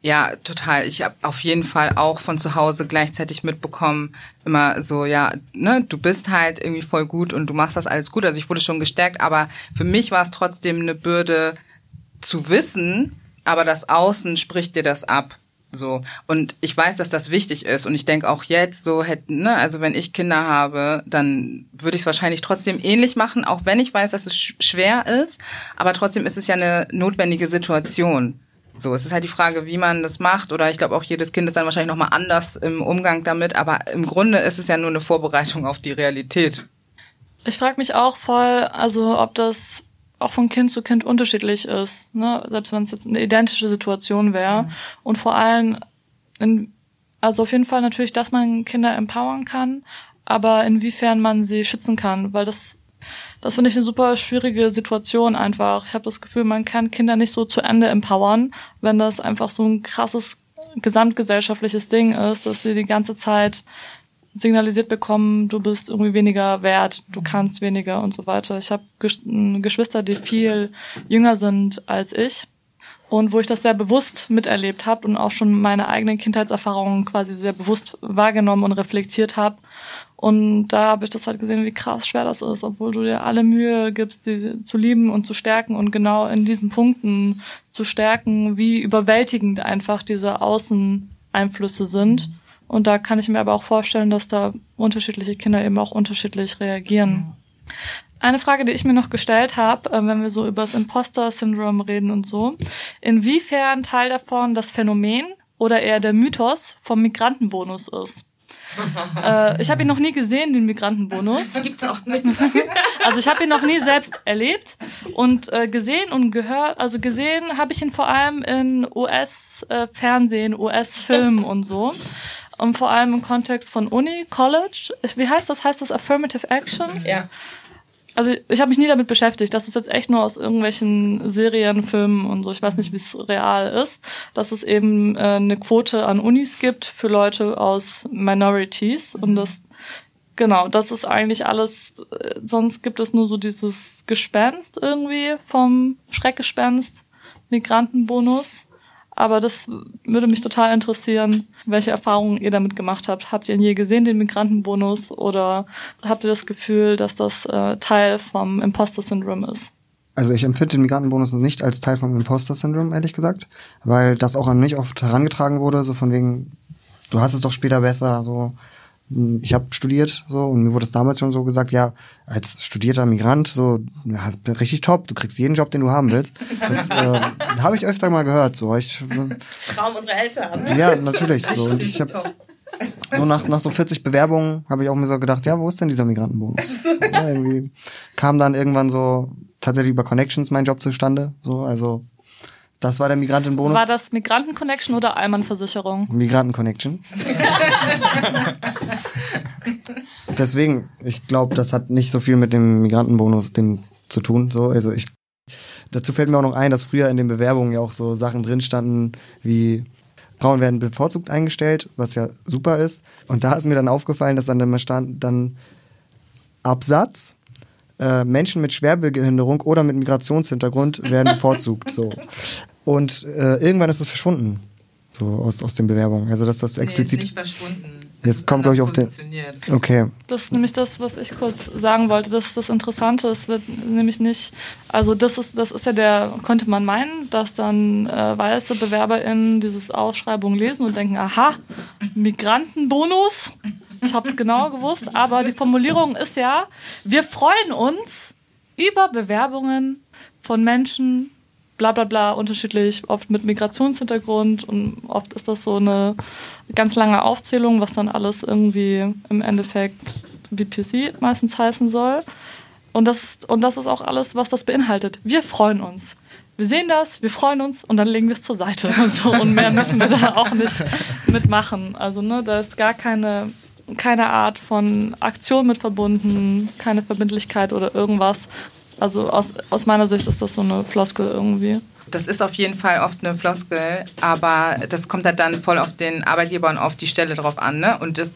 Ja, total. Ich habe auf jeden Fall auch von zu Hause gleichzeitig mitbekommen, immer so, ja, ne, du bist halt irgendwie voll gut und du machst das alles gut. Also ich wurde schon gestärkt, aber für mich war es trotzdem eine Bürde zu wissen, aber das Außen spricht dir das ab. So. Und ich weiß, dass das wichtig ist. Und ich denke auch jetzt, so hätten, ne, also wenn ich Kinder habe, dann würde ich es wahrscheinlich trotzdem ähnlich machen, auch wenn ich weiß, dass es schwer ist. Aber trotzdem ist es ja eine notwendige Situation. So, es ist halt die Frage, wie man das macht, oder ich glaube auch jedes Kind ist dann wahrscheinlich nochmal anders im Umgang damit, aber im Grunde ist es ja nur eine Vorbereitung auf die Realität. Ich frage mich auch voll, also ob das auch von Kind zu Kind unterschiedlich ist, ne? selbst wenn es jetzt eine identische Situation wäre. Mhm. Und vor allem, in, also auf jeden Fall natürlich, dass man Kinder empowern kann, aber inwiefern man sie schützen kann, weil das, das finde ich eine super schwierige Situation einfach. Ich habe das Gefühl, man kann Kinder nicht so zu Ende empowern, wenn das einfach so ein krasses gesamtgesellschaftliches Ding ist, dass sie die ganze Zeit signalisiert bekommen, du bist irgendwie weniger wert, du kannst weniger und so weiter. Ich habe Geschwister, die viel jünger sind als ich und wo ich das sehr bewusst miterlebt habe und auch schon meine eigenen Kindheitserfahrungen quasi sehr bewusst wahrgenommen und reflektiert habe. Und da habe ich das halt gesehen, wie krass schwer das ist, obwohl du dir alle Mühe gibst, die zu lieben und zu stärken und genau in diesen Punkten zu stärken, wie überwältigend einfach diese Außeneinflüsse sind. Und da kann ich mir aber auch vorstellen, dass da unterschiedliche Kinder eben auch unterschiedlich reagieren. Eine Frage, die ich mir noch gestellt habe, äh, wenn wir so über das Imposter-Syndrom reden und so, inwiefern Teil davon das Phänomen oder eher der Mythos vom Migrantenbonus ist. äh, ich habe ihn noch nie gesehen, den Migrantenbonus. Gibt's auch nicht. also ich habe ihn noch nie selbst erlebt und äh, gesehen und gehört. Also gesehen habe ich ihn vor allem in US-Fernsehen, äh, US-Filmen und so. Und vor allem im Kontext von Uni, College. Wie heißt das? Heißt das Affirmative Action? Ja also ich habe mich nie damit beschäftigt. Das ist jetzt echt nur aus irgendwelchen Serien, Filmen und so. Ich weiß nicht, wie es real ist, dass es eben äh, eine Quote an Unis gibt für Leute aus Minorities und das genau, das ist eigentlich alles. Äh, sonst gibt es nur so dieses Gespenst irgendwie vom Schreckgespenst, Migrantenbonus. Aber das würde mich total interessieren, welche Erfahrungen ihr damit gemacht habt. Habt ihr ihn je gesehen, den Migrantenbonus, oder habt ihr das Gefühl, dass das äh, Teil vom Imposter-Syndrom ist? Also ich empfinde den Migrantenbonus nicht als Teil vom Imposter-Syndrom, ehrlich gesagt, weil das auch an mich oft herangetragen wurde, so von wegen, du hast es doch später besser, so ich habe studiert so und mir wurde es damals schon so gesagt, ja, als studierter Migrant, so ja, richtig top, du kriegst jeden Job, den du haben willst. Das äh, habe ich öfter mal gehört. So. Ich, Traum unserer Eltern. Ja, natürlich. So. Und ich hab, so nach, nach so 40 Bewerbungen habe ich auch mir so gedacht, ja, wo ist denn dieser Migrantenbonus? Ja, irgendwie kam dann irgendwann so tatsächlich über Connections mein Job zustande. So, also das war der Migrantenbonus. War das Migranten-Connection oder Allmann-Versicherung? Migranten-Connection. Deswegen, ich glaube, das hat nicht so viel mit dem Migrantenbonus dem zu tun. So, also ich, dazu fällt mir auch noch ein, dass früher in den Bewerbungen ja auch so Sachen drin standen wie Frauen werden bevorzugt eingestellt, was ja super ist. Und da ist mir dann aufgefallen, dass dann immer stand dann Absatz äh, Menschen mit Schwerbehinderung oder mit Migrationshintergrund werden bevorzugt. so. Und äh, irgendwann ist das verschwunden. So aus, aus den Bewerbungen. Also dass das explizit. Nee, nicht verschwunden. Jetzt kommt, glaube ich, auf den. Okay. Das ist nämlich das, was ich kurz sagen wollte. Das ist das Interessante. Es wird nämlich nicht, also das ist, das ist ja der, könnte man meinen, dass dann äh, weiße BewerberInnen dieses Ausschreibung lesen und denken, aha, Migrantenbonus. Ich habe es genau gewusst, aber die Formulierung ist ja, wir freuen uns über Bewerbungen von Menschen, bla bla bla, unterschiedlich, oft mit Migrationshintergrund und oft ist das so eine ganz lange Aufzählung, was dann alles irgendwie im Endeffekt BPC meistens heißen soll. Und das, und das ist auch alles, was das beinhaltet. Wir freuen uns. Wir sehen das, wir freuen uns und dann legen wir es zur Seite. Und, so. und mehr müssen wir da auch nicht mitmachen. Also, ne, da ist gar keine keine Art von Aktion mit verbunden, keine Verbindlichkeit oder irgendwas. Also aus, aus meiner Sicht ist das so eine Floskel irgendwie. Das ist auf jeden Fall oft eine Floskel, aber das kommt halt dann voll auf den Arbeitgeber und auf die Stelle drauf an. Ne? Und das,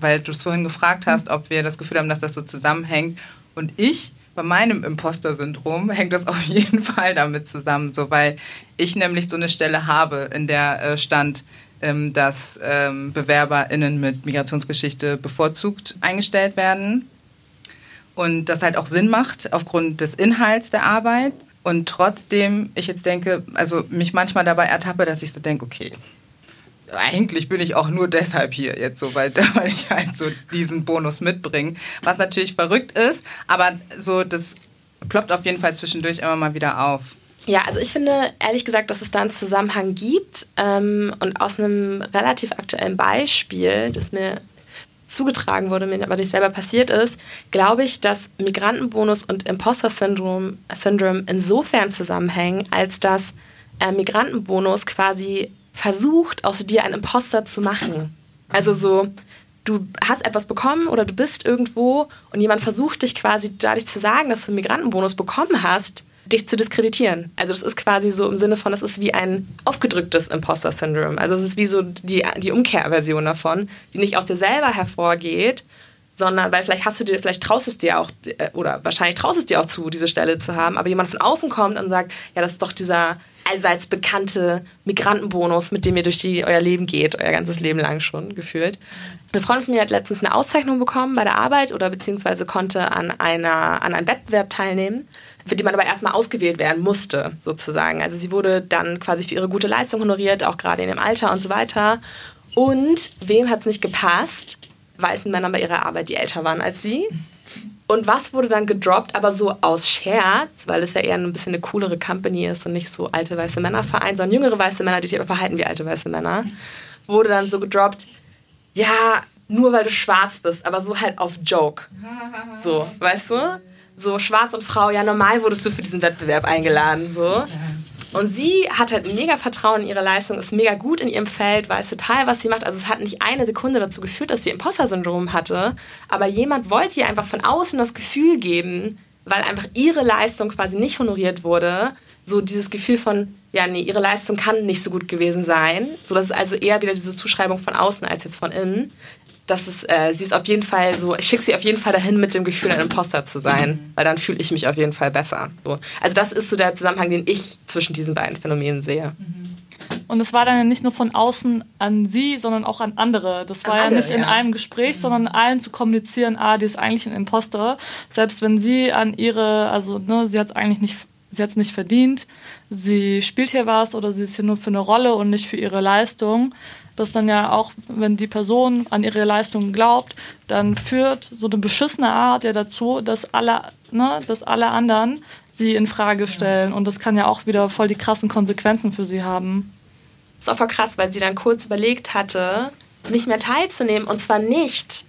weil du es vorhin gefragt hast, ob wir das Gefühl haben, dass das so zusammenhängt. Und ich, bei meinem Imposter-Syndrom, hängt das auf jeden Fall damit zusammen, so weil ich nämlich so eine Stelle habe, in der äh, stand, dass ähm, BewerberInnen mit Migrationsgeschichte bevorzugt eingestellt werden. Und das halt auch Sinn macht aufgrund des Inhalts der Arbeit. Und trotzdem, ich jetzt denke, also mich manchmal dabei ertappe, dass ich so denke, okay, eigentlich bin ich auch nur deshalb hier jetzt so, weil, weil ich halt so diesen Bonus mitbringe. Was natürlich verrückt ist, aber so, das ploppt auf jeden Fall zwischendurch immer mal wieder auf. Ja, also ich finde ehrlich gesagt, dass es da einen Zusammenhang gibt und aus einem relativ aktuellen Beispiel, das mir zugetragen wurde, mir aber nicht selber passiert ist, glaube ich, dass Migrantenbonus und Imposter-Syndrom Syndrom insofern zusammenhängen, als dass äh, Migrantenbonus quasi versucht, aus dir einen Imposter zu machen. Also so, du hast etwas bekommen oder du bist irgendwo und jemand versucht dich quasi dadurch zu sagen, dass du einen Migrantenbonus bekommen hast, dich zu diskreditieren. Also das ist quasi so im Sinne von, das ist wie ein aufgedrücktes Imposter-Syndrom. Also es ist wie so die, die Umkehrversion davon, die nicht aus dir selber hervorgeht, sondern weil vielleicht hast du dir, vielleicht traust du es dir auch, äh, oder wahrscheinlich traust du es dir auch zu, diese Stelle zu haben, aber jemand von außen kommt und sagt, ja, das ist doch dieser allseits bekannte Migrantenbonus, mit dem ihr durch die, euer Leben geht, euer ganzes Leben lang schon gefühlt. Eine Freundin von mir hat letztens eine Auszeichnung bekommen bei der Arbeit oder beziehungsweise konnte an, einer, an einem Wettbewerb teilnehmen, für die man aber erstmal ausgewählt werden musste, sozusagen. Also sie wurde dann quasi für ihre gute Leistung honoriert, auch gerade in dem Alter und so weiter. Und wem hat es nicht gepasst? Weißen Männer bei ihrer Arbeit, die älter waren als sie. Und was wurde dann gedroppt, aber so aus Scherz, weil es ja eher ein bisschen eine coolere Company ist und nicht so alte weiße Männerverein, sondern jüngere weiße Männer, die sich aber verhalten wie alte weiße Männer, wurde dann so gedroppt, ja, nur weil du schwarz bist, aber so halt auf Joke. So, weißt du? So schwarz und Frau, ja, normal wurdest du für diesen Wettbewerb eingeladen, so. Und sie hat halt mega Vertrauen in ihre Leistung, ist mega gut in ihrem Feld, weiß total, was sie macht. Also es hat nicht eine Sekunde dazu geführt, dass sie Imposter-Syndrom hatte. Aber jemand wollte ihr einfach von außen das Gefühl geben, weil einfach ihre Leistung quasi nicht honoriert wurde, so dieses Gefühl von, ja, nee, ihre Leistung kann nicht so gut gewesen sein. So, das ist also eher wieder diese Zuschreibung von außen als jetzt von innen das ist, äh, sie ist auf jeden Fall so, ich schicke sie auf jeden Fall dahin mit dem Gefühl, ein Imposter zu sein, weil dann fühle ich mich auf jeden Fall besser. So. Also das ist so der Zusammenhang, den ich zwischen diesen beiden Phänomenen sehe. Mhm. Und es war dann ja nicht nur von außen an sie, sondern auch an andere. Das war an ja alle, nicht in ja. einem Gespräch, mhm. sondern allen zu kommunizieren, ah, die ist eigentlich ein Imposter. Selbst wenn sie an ihre, also ne, sie hat es eigentlich nicht, sie hat es nicht verdient, sie spielt hier was oder sie ist hier nur für eine Rolle und nicht für ihre Leistung dass dann ja auch, wenn die Person an ihre Leistungen glaubt, dann führt so eine beschissene Art ja dazu, dass alle, ne, dass alle anderen sie in Frage stellen. Und das kann ja auch wieder voll die krassen Konsequenzen für sie haben. Das ist auch voll krass, weil sie dann kurz überlegt hatte, nicht mehr teilzunehmen. Und zwar nicht,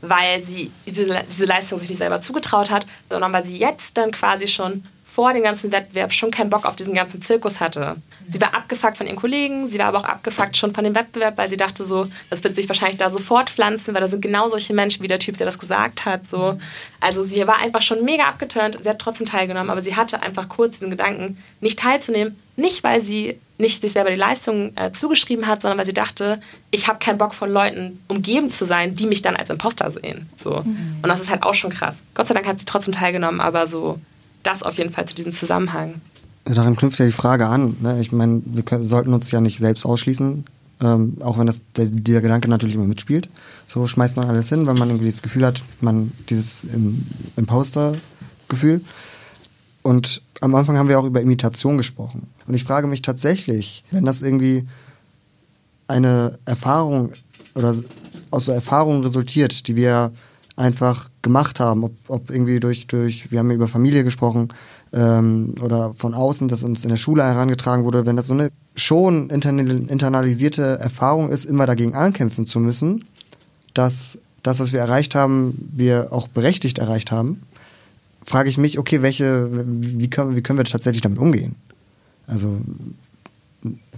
weil sie diese, diese Leistung sich nicht selber zugetraut hat, sondern weil sie jetzt dann quasi schon vor dem ganzen Wettbewerb schon keinen Bock auf diesen ganzen Zirkus hatte. Sie war abgefuckt von ihren Kollegen, sie war aber auch abgefuckt schon von dem Wettbewerb, weil sie dachte so, das wird sich wahrscheinlich da sofort pflanzen, weil da sind genau solche Menschen wie der Typ, der das gesagt hat. So. Also sie war einfach schon mega abgeturnt, sie hat trotzdem teilgenommen, aber sie hatte einfach kurz diesen Gedanken, nicht teilzunehmen, nicht weil sie nicht sich selber die Leistung äh, zugeschrieben hat, sondern weil sie dachte, ich habe keinen Bock von Leuten umgeben zu sein, die mich dann als Imposter sehen. So. Mhm. Und das ist halt auch schon krass. Gott sei Dank hat sie trotzdem teilgenommen, aber so das auf jeden Fall zu diesem Zusammenhang. Daran knüpft ja die Frage an. Ne? Ich meine, wir können, sollten uns ja nicht selbst ausschließen, ähm, auch wenn das der, der, Gedanke natürlich immer mitspielt. So schmeißt man alles hin, weil man irgendwie das Gefühl hat, man dieses im, Imposter-Gefühl. Und am Anfang haben wir auch über Imitation gesprochen. Und ich frage mich tatsächlich, wenn das irgendwie eine Erfahrung oder aus der Erfahrung resultiert, die wir einfach gemacht haben, ob, ob irgendwie durch, durch, wir haben über Familie gesprochen ähm, oder von außen, dass uns in der Schule herangetragen wurde, wenn das so eine schon internalisierte Erfahrung ist, immer dagegen ankämpfen zu müssen, dass das, was wir erreicht haben, wir auch berechtigt erreicht haben, frage ich mich, okay, welche, wie können, wie können wir tatsächlich damit umgehen? Also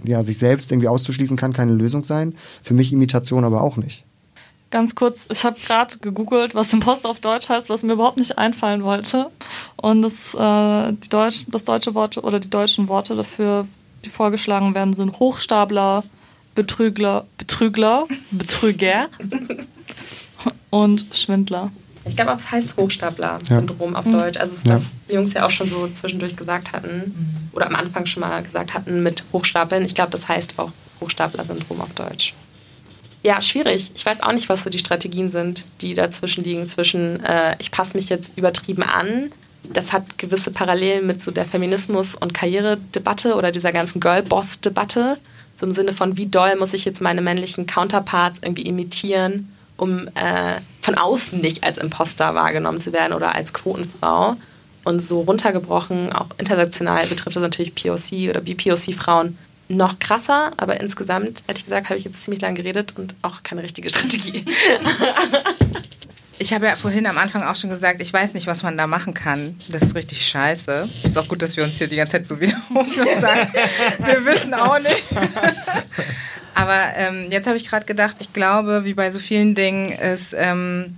ja, sich selbst irgendwie auszuschließen kann keine Lösung sein. Für mich Imitation aber auch nicht. Ganz kurz, ich habe gerade gegoogelt, was Impost auf Deutsch heißt, was mir überhaupt nicht einfallen wollte. Und das, äh, die Deutsch, das deutsche Wort oder die deutschen Worte dafür, die vorgeschlagen werden, sind Hochstapler, Betrügler, Betrügler, Betrüger und Schwindler. Ich glaube auch, es heißt Hochstapler-Syndrom ja. auf Deutsch. Also, was ja. die Jungs ja auch schon so zwischendurch gesagt hatten, oder am Anfang schon mal gesagt hatten mit Hochstapeln. Ich glaube, das heißt auch Hochstapler-Syndrom auf Deutsch. Ja, schwierig. Ich weiß auch nicht, was so die Strategien sind, die dazwischen liegen. Zwischen, äh, ich passe mich jetzt übertrieben an. Das hat gewisse Parallelen mit so der Feminismus- und Karrieredebatte oder dieser ganzen Girl-Boss-Debatte. So im Sinne von, wie doll muss ich jetzt meine männlichen Counterparts irgendwie imitieren, um äh, von außen nicht als Imposter wahrgenommen zu werden oder als Quotenfrau. Und so runtergebrochen, auch intersektional betrifft das natürlich POC oder BPOC-Frauen noch krasser, aber insgesamt, ehrlich gesagt, habe ich jetzt ziemlich lange geredet und auch keine richtige Strategie. Ich habe ja vorhin am Anfang auch schon gesagt, ich weiß nicht, was man da machen kann. Das ist richtig scheiße. Ist auch gut, dass wir uns hier die ganze Zeit so wiederholen und sagen, wir wissen auch nicht. Aber ähm, jetzt habe ich gerade gedacht, ich glaube, wie bei so vielen Dingen ist ähm,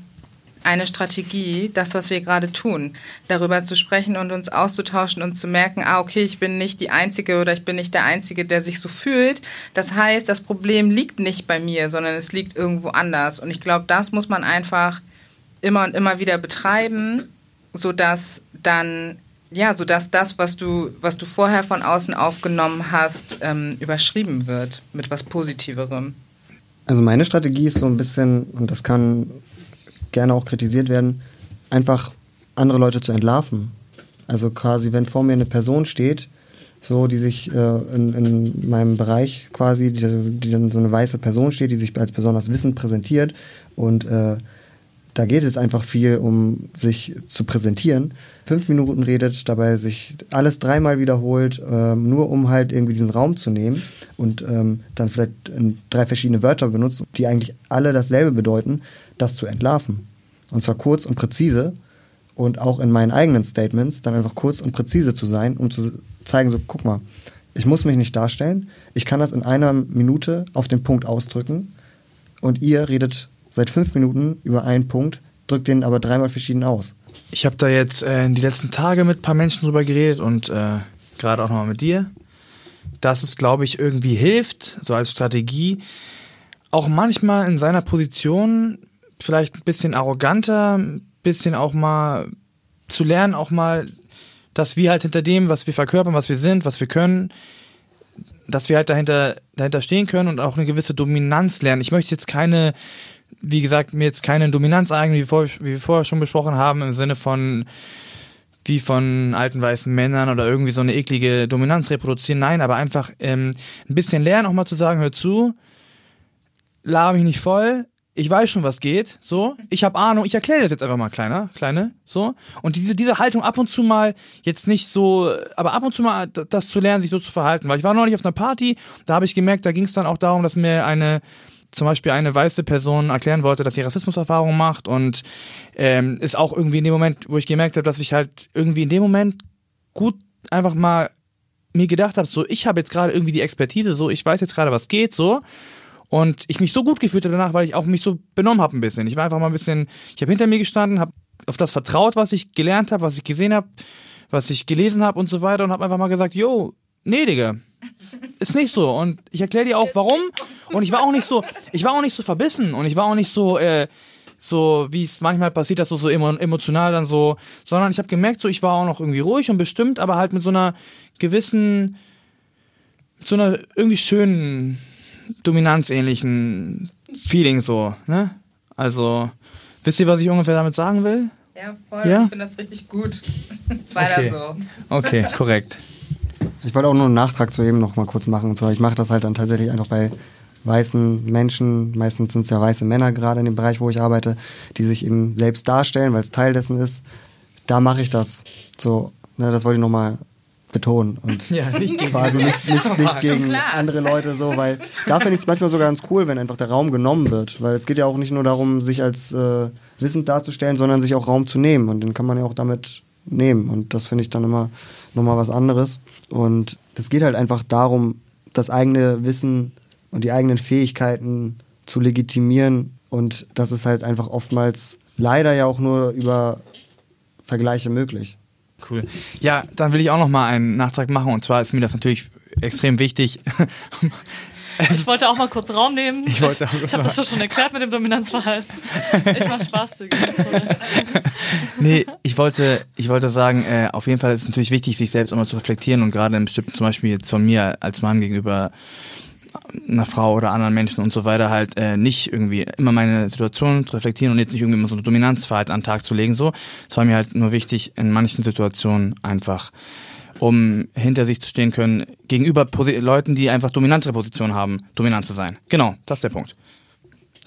eine Strategie, das, was wir gerade tun, darüber zu sprechen und uns auszutauschen und zu merken, ah, okay, ich bin nicht die Einzige oder ich bin nicht der Einzige, der sich so fühlt. Das heißt, das Problem liegt nicht bei mir, sondern es liegt irgendwo anders. Und ich glaube, das muss man einfach immer und immer wieder betreiben, sodass dann ja, sodass das, was du, was du vorher von außen aufgenommen hast, ähm, überschrieben wird mit was Positiverem. Also meine Strategie ist so ein bisschen, und das kann gerne auch kritisiert werden, einfach andere Leute zu entlarven. Also quasi, wenn vor mir eine Person steht, so, die sich äh, in, in meinem Bereich quasi, die, die dann so eine weiße Person steht, die sich als besonders wissend präsentiert und äh, da geht es einfach viel um sich zu präsentieren. Fünf Minuten redet, dabei sich alles dreimal wiederholt, ähm, nur um halt irgendwie diesen Raum zu nehmen und ähm, dann vielleicht drei verschiedene Wörter benutzt, die eigentlich alle dasselbe bedeuten, das zu entlarven. Und zwar kurz und präzise und auch in meinen eigenen Statements dann einfach kurz und präzise zu sein, um zu zeigen, so guck mal, ich muss mich nicht darstellen, ich kann das in einer Minute auf den Punkt ausdrücken und ihr redet seit fünf Minuten über einen Punkt, drückt den aber dreimal verschieden aus. Ich habe da jetzt äh, die letzten Tage mit ein paar Menschen drüber geredet und äh, gerade auch nochmal mit dir, dass es, glaube ich, irgendwie hilft, so als Strategie, auch manchmal in seiner Position vielleicht ein bisschen arroganter, ein bisschen auch mal zu lernen, auch mal, dass wir halt hinter dem, was wir verkörpern, was wir sind, was wir können, dass wir halt dahinter, dahinter stehen können und auch eine gewisse Dominanz lernen. Ich möchte jetzt keine wie gesagt, mir jetzt keine Dominanz eignen, wie, vor, wie wir vorher schon besprochen haben, im Sinne von wie von alten weißen Männern oder irgendwie so eine eklige Dominanz reproduzieren. Nein, aber einfach ähm, ein bisschen lernen, auch mal zu sagen, hör zu, laber mich nicht voll, ich weiß schon, was geht, so, ich habe Ahnung, ich erkläre das jetzt einfach mal kleiner, kleine, so. Und diese, diese Haltung ab und zu mal, jetzt nicht so, aber ab und zu mal das zu lernen, sich so zu verhalten. Weil ich war neulich auf einer Party, da habe ich gemerkt, da ging es dann auch darum, dass mir eine zum Beispiel eine weiße Person erklären wollte, dass sie Rassismuserfahrungen macht und ähm, ist auch irgendwie in dem Moment, wo ich gemerkt habe, dass ich halt irgendwie in dem Moment gut einfach mal mir gedacht habe, so ich habe jetzt gerade irgendwie die Expertise, so ich weiß jetzt gerade, was geht, so und ich mich so gut gefühlt habe danach, weil ich auch mich so benommen habe ein bisschen. Ich war einfach mal ein bisschen, ich habe hinter mir gestanden, habe auf das vertraut, was ich gelernt habe, was ich gesehen habe, was ich gelesen habe und so weiter und habe einfach mal gesagt, yo, nee, Digga, ist nicht so. Und ich erkläre dir auch, warum. Und ich war auch nicht so, ich war auch nicht so verbissen und ich war auch nicht so, äh, so wie es manchmal passiert, dass so, so emotional dann so, sondern ich habe gemerkt, so ich war auch noch irgendwie ruhig und bestimmt, aber halt mit so einer gewissen, mit so einer irgendwie schönen, dominanzähnlichen Feeling so, ne? Also, wisst ihr, was ich ungefähr damit sagen will? Ja, voll. Ja? Ich finde das richtig gut. Weiter okay. so. Okay, korrekt. Ich wollte auch nur einen Nachtrag zu eben noch mal kurz machen. Und zwar, ich mache das halt dann tatsächlich einfach bei weißen Menschen, meistens sind es ja weiße Männer gerade in dem Bereich, wo ich arbeite, die sich eben selbst darstellen, weil es Teil dessen ist. Da mache ich das. So, ne, das wollte ich nochmal betonen und ja, nicht gegen, quasi nicht, nicht, nicht gegen andere Leute so, weil da finde ich es manchmal sogar ganz cool, wenn einfach der Raum genommen wird, weil es geht ja auch nicht nur darum, sich als äh, wissend darzustellen, sondern sich auch Raum zu nehmen und den kann man ja auch damit nehmen und das finde ich dann immer nochmal was anderes. Und es geht halt einfach darum, das eigene Wissen und die eigenen Fähigkeiten zu legitimieren. Und das ist halt einfach oftmals leider ja auch nur über Vergleiche möglich. Cool. Ja, dann will ich auch noch mal einen Nachtrag machen. Und zwar ist mir das natürlich extrem wichtig, Ich wollte auch mal kurz Raum nehmen. Ich, wollte auch ich habe das schon erklärt mit dem Dominanzverhalten. Ich mach Spaß, nee, ich wollte, ich wollte sagen, äh, auf jeden Fall ist es natürlich wichtig, sich selbst immer zu reflektieren und gerade im bestimmten, zum Beispiel jetzt von mir als Mann gegenüber einer Frau oder anderen Menschen und so weiter halt äh, nicht irgendwie immer meine Situation zu reflektieren und jetzt nicht irgendwie immer so eine Dominanzverhalten an den Tag zu legen so. Es war mir halt nur wichtig, in manchen Situationen einfach um hinter sich zu stehen können, gegenüber Posi Leuten, die einfach dominantere Positionen haben, dominant zu sein. Genau, das ist der Punkt.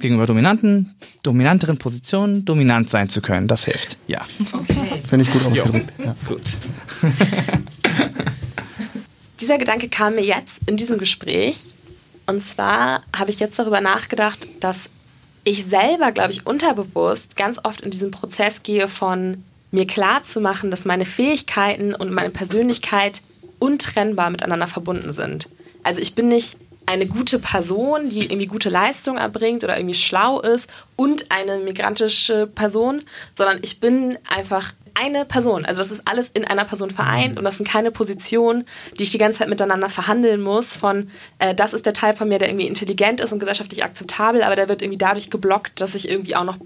Gegenüber dominanten, dominanteren Positionen dominant sein zu können, das hilft. Ja. Okay. Finde ich gut ausgedrückt. Ja. Gut. Dieser Gedanke kam mir jetzt in diesem Gespräch. Und zwar habe ich jetzt darüber nachgedacht, dass ich selber, glaube ich, unterbewusst ganz oft in diesen Prozess gehe von mir klar zu machen, dass meine Fähigkeiten und meine Persönlichkeit untrennbar miteinander verbunden sind. Also ich bin nicht eine gute Person, die irgendwie gute Leistung erbringt oder irgendwie schlau ist und eine migrantische Person, sondern ich bin einfach eine Person. Also das ist alles in einer Person vereint und das sind keine Positionen, die ich die ganze Zeit miteinander verhandeln muss. Von äh, das ist der Teil von mir, der irgendwie intelligent ist und gesellschaftlich akzeptabel, aber der wird irgendwie dadurch geblockt, dass ich irgendwie auch noch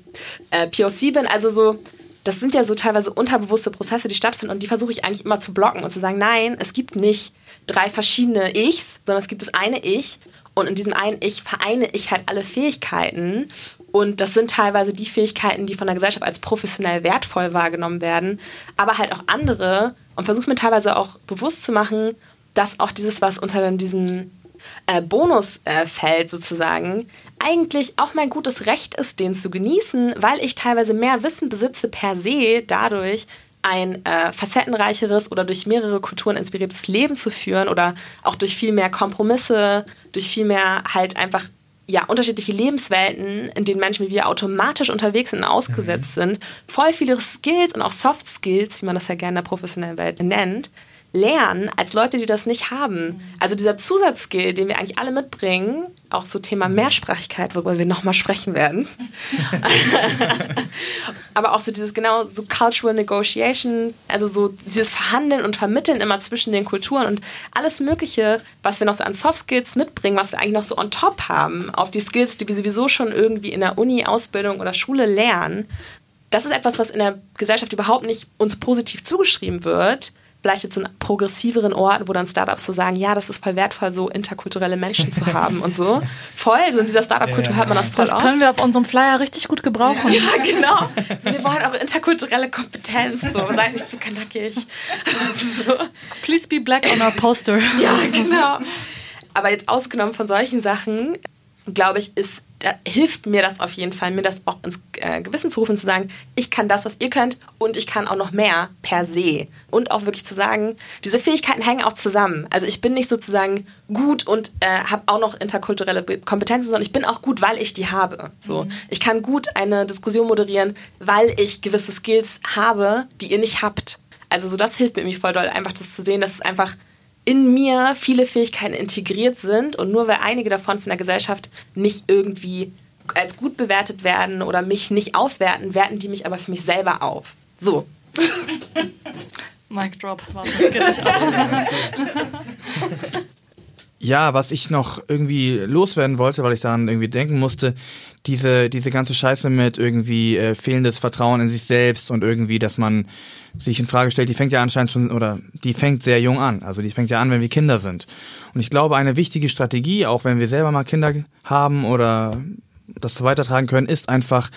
äh, POC bin. Also so das sind ja so teilweise unterbewusste Prozesse, die stattfinden und die versuche ich eigentlich immer zu blocken und zu sagen, nein, es gibt nicht drei verschiedene Ichs, sondern es gibt das eine Ich und in diesem einen Ich vereine ich halt alle Fähigkeiten und das sind teilweise die Fähigkeiten, die von der Gesellschaft als professionell wertvoll wahrgenommen werden, aber halt auch andere und versuche mir teilweise auch bewusst zu machen, dass auch dieses, was unter diesem äh, Bonusfeld äh, sozusagen, eigentlich auch mein gutes Recht ist, den zu genießen, weil ich teilweise mehr Wissen besitze per se dadurch, ein äh, facettenreicheres oder durch mehrere Kulturen inspiriertes Leben zu führen oder auch durch viel mehr Kompromisse, durch viel mehr halt einfach ja, unterschiedliche Lebenswelten, in denen Menschen wie wir automatisch unterwegs sind und ausgesetzt mhm. sind, voll viele Skills und auch Soft Skills, wie man das ja gerne in der professionellen Welt nennt, lernen als Leute, die das nicht haben. Also dieser Zusatzskill, den wir eigentlich alle mitbringen, auch so Thema Mehrsprachigkeit, worüber wir nochmal sprechen werden. Aber auch so dieses genau so Cultural Negotiation, also so dieses Verhandeln und Vermitteln immer zwischen den Kulturen und alles Mögliche, was wir noch so an Soft Skills mitbringen, was wir eigentlich noch so on top haben, auf die Skills, die wir sowieso schon irgendwie in der Uni, Ausbildung oder Schule lernen. Das ist etwas, was in der Gesellschaft überhaupt nicht uns positiv zugeschrieben wird vielleicht jetzt in progressiveren Orten, wo dann Startups so sagen, ja, das ist voll wertvoll, so interkulturelle Menschen zu haben und so. Voll, so in dieser Startup-Kultur ja, hört man das voll Das auf. können wir auf unserem Flyer richtig gut gebrauchen. Ja, genau. So, wir wollen auch interkulturelle Kompetenz, so, seid nicht zu knackig. So. Please be black on our poster. Ja, genau. Aber jetzt ausgenommen von solchen Sachen, glaube ich, ist hilft mir das auf jeden Fall, mir das auch ins äh, Gewissen zu rufen, zu sagen, ich kann das, was ihr könnt und ich kann auch noch mehr per se. Und auch wirklich zu sagen, diese Fähigkeiten hängen auch zusammen. Also ich bin nicht sozusagen gut und äh, habe auch noch interkulturelle Kompetenzen, sondern ich bin auch gut, weil ich die habe. So, mhm. Ich kann gut eine Diskussion moderieren, weil ich gewisse Skills habe, die ihr nicht habt. Also so das hilft mir irgendwie voll doll, einfach das zu sehen, dass es einfach in mir viele Fähigkeiten integriert sind und nur weil einige davon von der Gesellschaft nicht irgendwie als gut bewertet werden oder mich nicht aufwerten, werten die mich aber für mich selber auf. So. Mic drop, warte, das geht nicht ab. Ja, was ich noch irgendwie loswerden wollte, weil ich daran irgendwie denken musste, diese, diese ganze Scheiße mit irgendwie äh, fehlendes Vertrauen in sich selbst und irgendwie, dass man sich in Frage stellt, die fängt ja anscheinend schon, oder die fängt sehr jung an. Also die fängt ja an, wenn wir Kinder sind. Und ich glaube, eine wichtige Strategie, auch wenn wir selber mal Kinder haben oder das so weitertragen können, ist einfach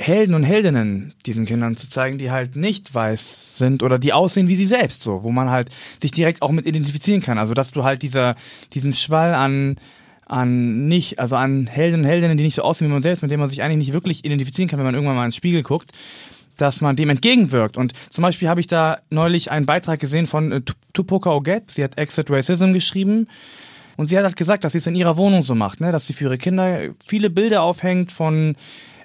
Helden und Heldinnen diesen Kindern zu zeigen, die halt nicht weiß sind oder die aussehen wie sie selbst, so, wo man halt sich direkt auch mit identifizieren kann. Also dass du halt dieser, diesen Schwall an, an nicht, also an Helden und Heldinnen, die nicht so aussehen wie man selbst, mit denen man sich eigentlich nicht wirklich identifizieren kann, wenn man irgendwann mal ins Spiegel guckt, dass man dem entgegenwirkt. Und zum Beispiel habe ich da neulich einen Beitrag gesehen von äh, Tupoka Oget, sie hat Exit Racism geschrieben. Und sie hat halt gesagt, dass sie es in ihrer Wohnung so macht, ne? dass sie für ihre Kinder viele Bilder aufhängt von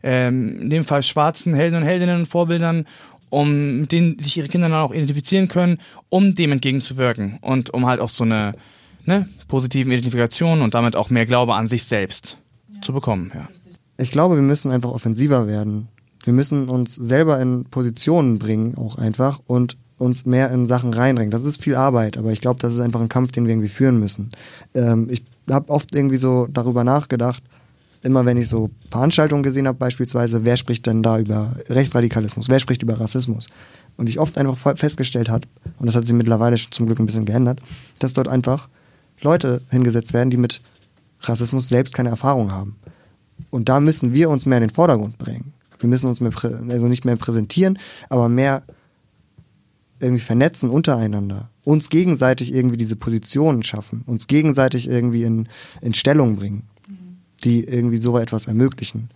ähm, in dem Fall schwarzen Helden und Heldinnen und Vorbildern, um mit denen sich ihre Kinder dann auch identifizieren können, um dem entgegenzuwirken und um halt auch so eine ne, positiven Identifikation und damit auch mehr Glaube an sich selbst ja. zu bekommen. Ja. Ich glaube, wir müssen einfach offensiver werden. Wir müssen uns selber in Positionen bringen, auch einfach, und uns mehr in Sachen reinbringen. Das ist viel Arbeit, aber ich glaube, das ist einfach ein Kampf, den wir irgendwie führen müssen. Ähm, ich habe oft irgendwie so darüber nachgedacht, immer wenn ich so Veranstaltungen gesehen habe, beispielsweise, wer spricht denn da über Rechtsradikalismus, wer spricht über Rassismus? Und ich oft einfach festgestellt habe, und das hat sich mittlerweile zum Glück ein bisschen geändert, dass dort einfach Leute hingesetzt werden, die mit Rassismus selbst keine Erfahrung haben. Und da müssen wir uns mehr in den Vordergrund bringen. Wir müssen uns mehr, also nicht mehr präsentieren, aber mehr irgendwie vernetzen untereinander. Uns gegenseitig irgendwie diese Positionen schaffen, uns gegenseitig irgendwie in, in Stellung bringen die irgendwie so etwas ermöglichen.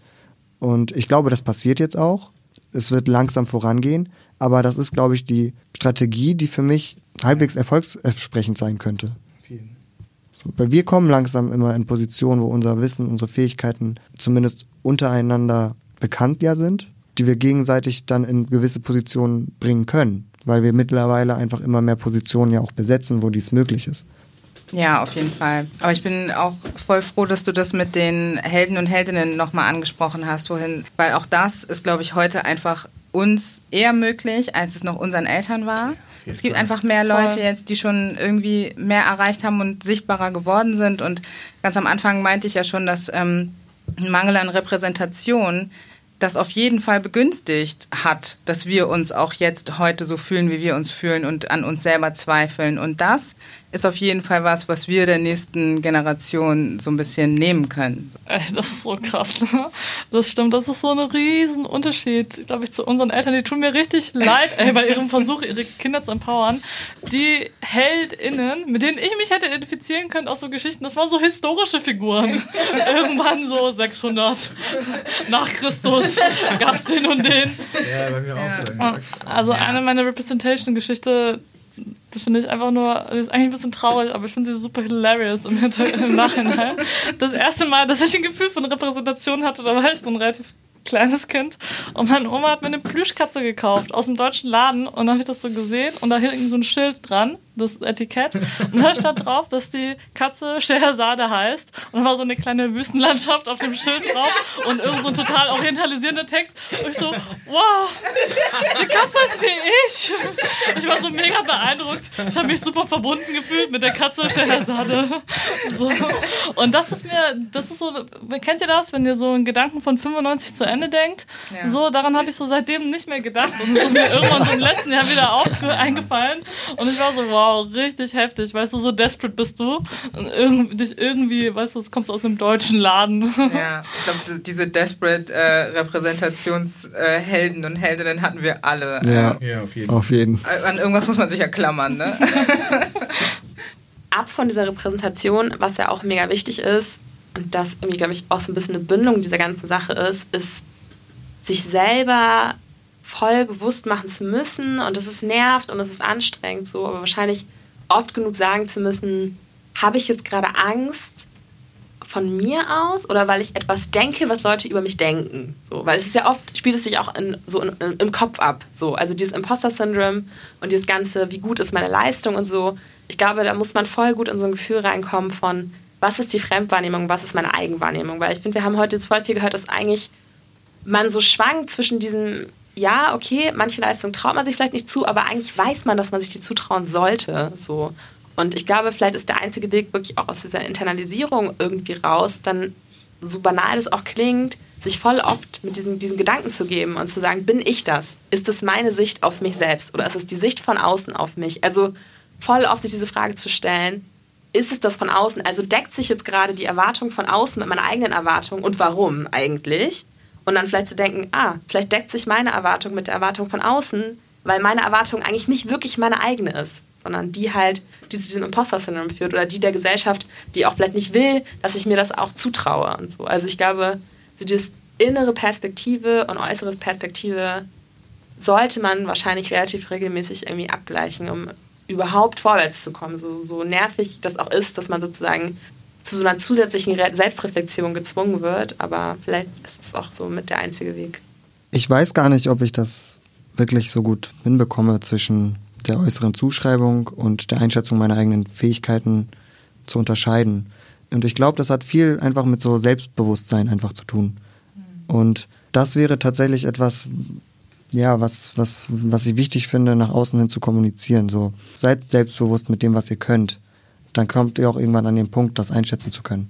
Und ich glaube, das passiert jetzt auch. Es wird langsam vorangehen, aber das ist, glaube ich, die Strategie, die für mich halbwegs erfolgsversprechend sein könnte. So, weil wir kommen langsam immer in Positionen, wo unser Wissen, unsere Fähigkeiten zumindest untereinander bekannt ja sind, die wir gegenseitig dann in gewisse Positionen bringen können, weil wir mittlerweile einfach immer mehr Positionen ja auch besetzen, wo dies möglich ist. Ja, auf jeden Fall. Aber ich bin auch voll froh, dass du das mit den Helden und Heldinnen nochmal angesprochen hast vorhin, weil auch das ist, glaube ich, heute einfach uns eher möglich, als es noch unseren Eltern war. Es gibt einfach mehr Leute jetzt, die schon irgendwie mehr erreicht haben und sichtbarer geworden sind. Und ganz am Anfang meinte ich ja schon, dass ähm, ein Mangel an Repräsentation das auf jeden Fall begünstigt hat, dass wir uns auch jetzt heute so fühlen, wie wir uns fühlen und an uns selber zweifeln. Und das ist auf jeden Fall was, was wir der nächsten Generation so ein bisschen nehmen können. Ey, das ist so krass. Ne? Das stimmt, das ist so ein riesen Unterschied, glaube ich, zu unseren Eltern. Die tun mir richtig leid, ey, bei ihrem Versuch, ihre Kinder zu empowern. Die HeldInnen, mit denen ich mich hätte identifizieren können aus so Geschichten, das waren so historische Figuren. Irgendwann so 600 nach Christus gab es den und den. Ja, bei mir auch so. Also eine meiner Representation-Geschichte das finde ich einfach nur, das ist eigentlich ein bisschen traurig, aber ich finde sie super hilarious im, Nachhinein. Das erste Mal, dass ich ein Gefühl von Repräsentation hatte, da war ich so ein relativ kleines Kind. Und meine Oma hat mir eine Plüschkatze gekauft aus dem deutschen Laden. Und dann habe ich das so gesehen und da hing so ein Schild dran das Etikett. Und da stand drauf, dass die Katze Schehersade heißt. Und da war so eine kleine Wüstenlandschaft auf dem Schild drauf und irgend so ein total orientalisierender Text. Und ich so, wow, die Katze ist wie ich. Ich war so mega beeindruckt. Ich habe mich super verbunden gefühlt mit der Katze Schehersade. So. Und das ist mir, das ist so, kennt ihr das, wenn ihr so einen Gedanken von 95 zu Ende denkt? Ja. So, daran habe ich so seitdem nicht mehr gedacht. Und es ist mir irgendwann so im letzten Jahr wieder eingefallen. Und ich war so, wow, wow, richtig heftig. Weißt du, so desperate bist du. Und irgendwie, dich irgendwie, weißt du, es kommt aus einem deutschen Laden. Ja, ich glaube, diese desperate äh, Repräsentationshelden äh, und Heldinnen hatten wir alle. Ja, ja auf, jeden. auf jeden. An irgendwas muss man sich ja klammern, ne? Ab von dieser Repräsentation, was ja auch mega wichtig ist, und das irgendwie, glaube ich, auch so ein bisschen eine Bindung dieser ganzen Sache ist, ist sich selber voll bewusst machen zu müssen und es ist nervt und es ist anstrengend so, aber wahrscheinlich oft genug sagen zu müssen, habe ich jetzt gerade Angst von mir aus oder weil ich etwas denke, was Leute über mich denken. So, weil es ist ja oft, spielt es sich auch in, so in, in, im Kopf ab. So. Also dieses Imposter-Syndrom und dieses Ganze, wie gut ist meine Leistung und so. Ich glaube, da muss man voll gut in so ein Gefühl reinkommen von, was ist die Fremdwahrnehmung, was ist meine Eigenwahrnehmung. Weil ich finde, wir haben heute jetzt voll viel gehört, dass eigentlich man so schwankt zwischen diesem ja, okay, manche Leistungen traut man sich vielleicht nicht zu, aber eigentlich weiß man, dass man sich die zutrauen sollte. So. Und ich glaube, vielleicht ist der einzige Weg wirklich auch aus dieser Internalisierung irgendwie raus, dann so banal es auch klingt, sich voll oft mit diesen, diesen Gedanken zu geben und zu sagen, bin ich das? Ist es meine Sicht auf mich selbst oder ist es die Sicht von außen auf mich? Also voll oft sich diese Frage zu stellen, ist es das von außen? Also deckt sich jetzt gerade die Erwartung von außen mit meiner eigenen Erwartung und warum eigentlich? Und dann vielleicht zu denken, ah, vielleicht deckt sich meine Erwartung mit der Erwartung von außen, weil meine Erwartung eigentlich nicht wirklich meine eigene ist, sondern die halt, die zu diesem Imposter-Syndrom führt oder die der Gesellschaft, die auch vielleicht nicht will, dass ich mir das auch zutraue und so. Also ich glaube, so dieses innere Perspektive und äußere Perspektive sollte man wahrscheinlich relativ regelmäßig irgendwie abgleichen, um überhaupt vorwärts zu kommen. So, so nervig das auch ist, dass man sozusagen zu so einer zusätzlichen Selbstreflexion gezwungen wird, aber vielleicht ist es auch so mit der einzige Weg. Ich weiß gar nicht, ob ich das wirklich so gut hinbekomme zwischen der äußeren Zuschreibung und der Einschätzung meiner eigenen Fähigkeiten zu unterscheiden. Und ich glaube, das hat viel einfach mit so Selbstbewusstsein einfach zu tun. Mhm. Und das wäre tatsächlich etwas, ja, was, was, was ich wichtig finde, nach außen hin zu kommunizieren. So, seid selbstbewusst mit dem, was ihr könnt dann kommt ihr auch irgendwann an den Punkt, das einschätzen zu können.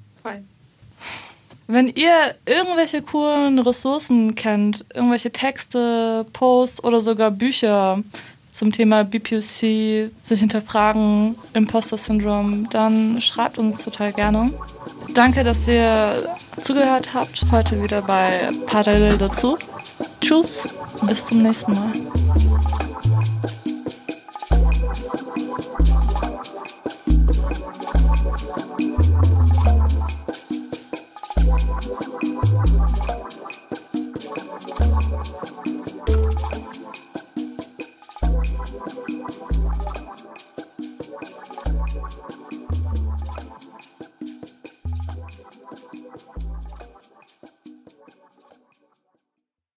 Wenn ihr irgendwelche coolen Ressourcen kennt, irgendwelche Texte, Posts oder sogar Bücher zum Thema BPUC, sich hinterfragen, Imposter Syndrome, dann schreibt uns total gerne. Danke, dass ihr zugehört habt. Heute wieder bei Parallel dazu. Tschüss, bis zum nächsten Mal.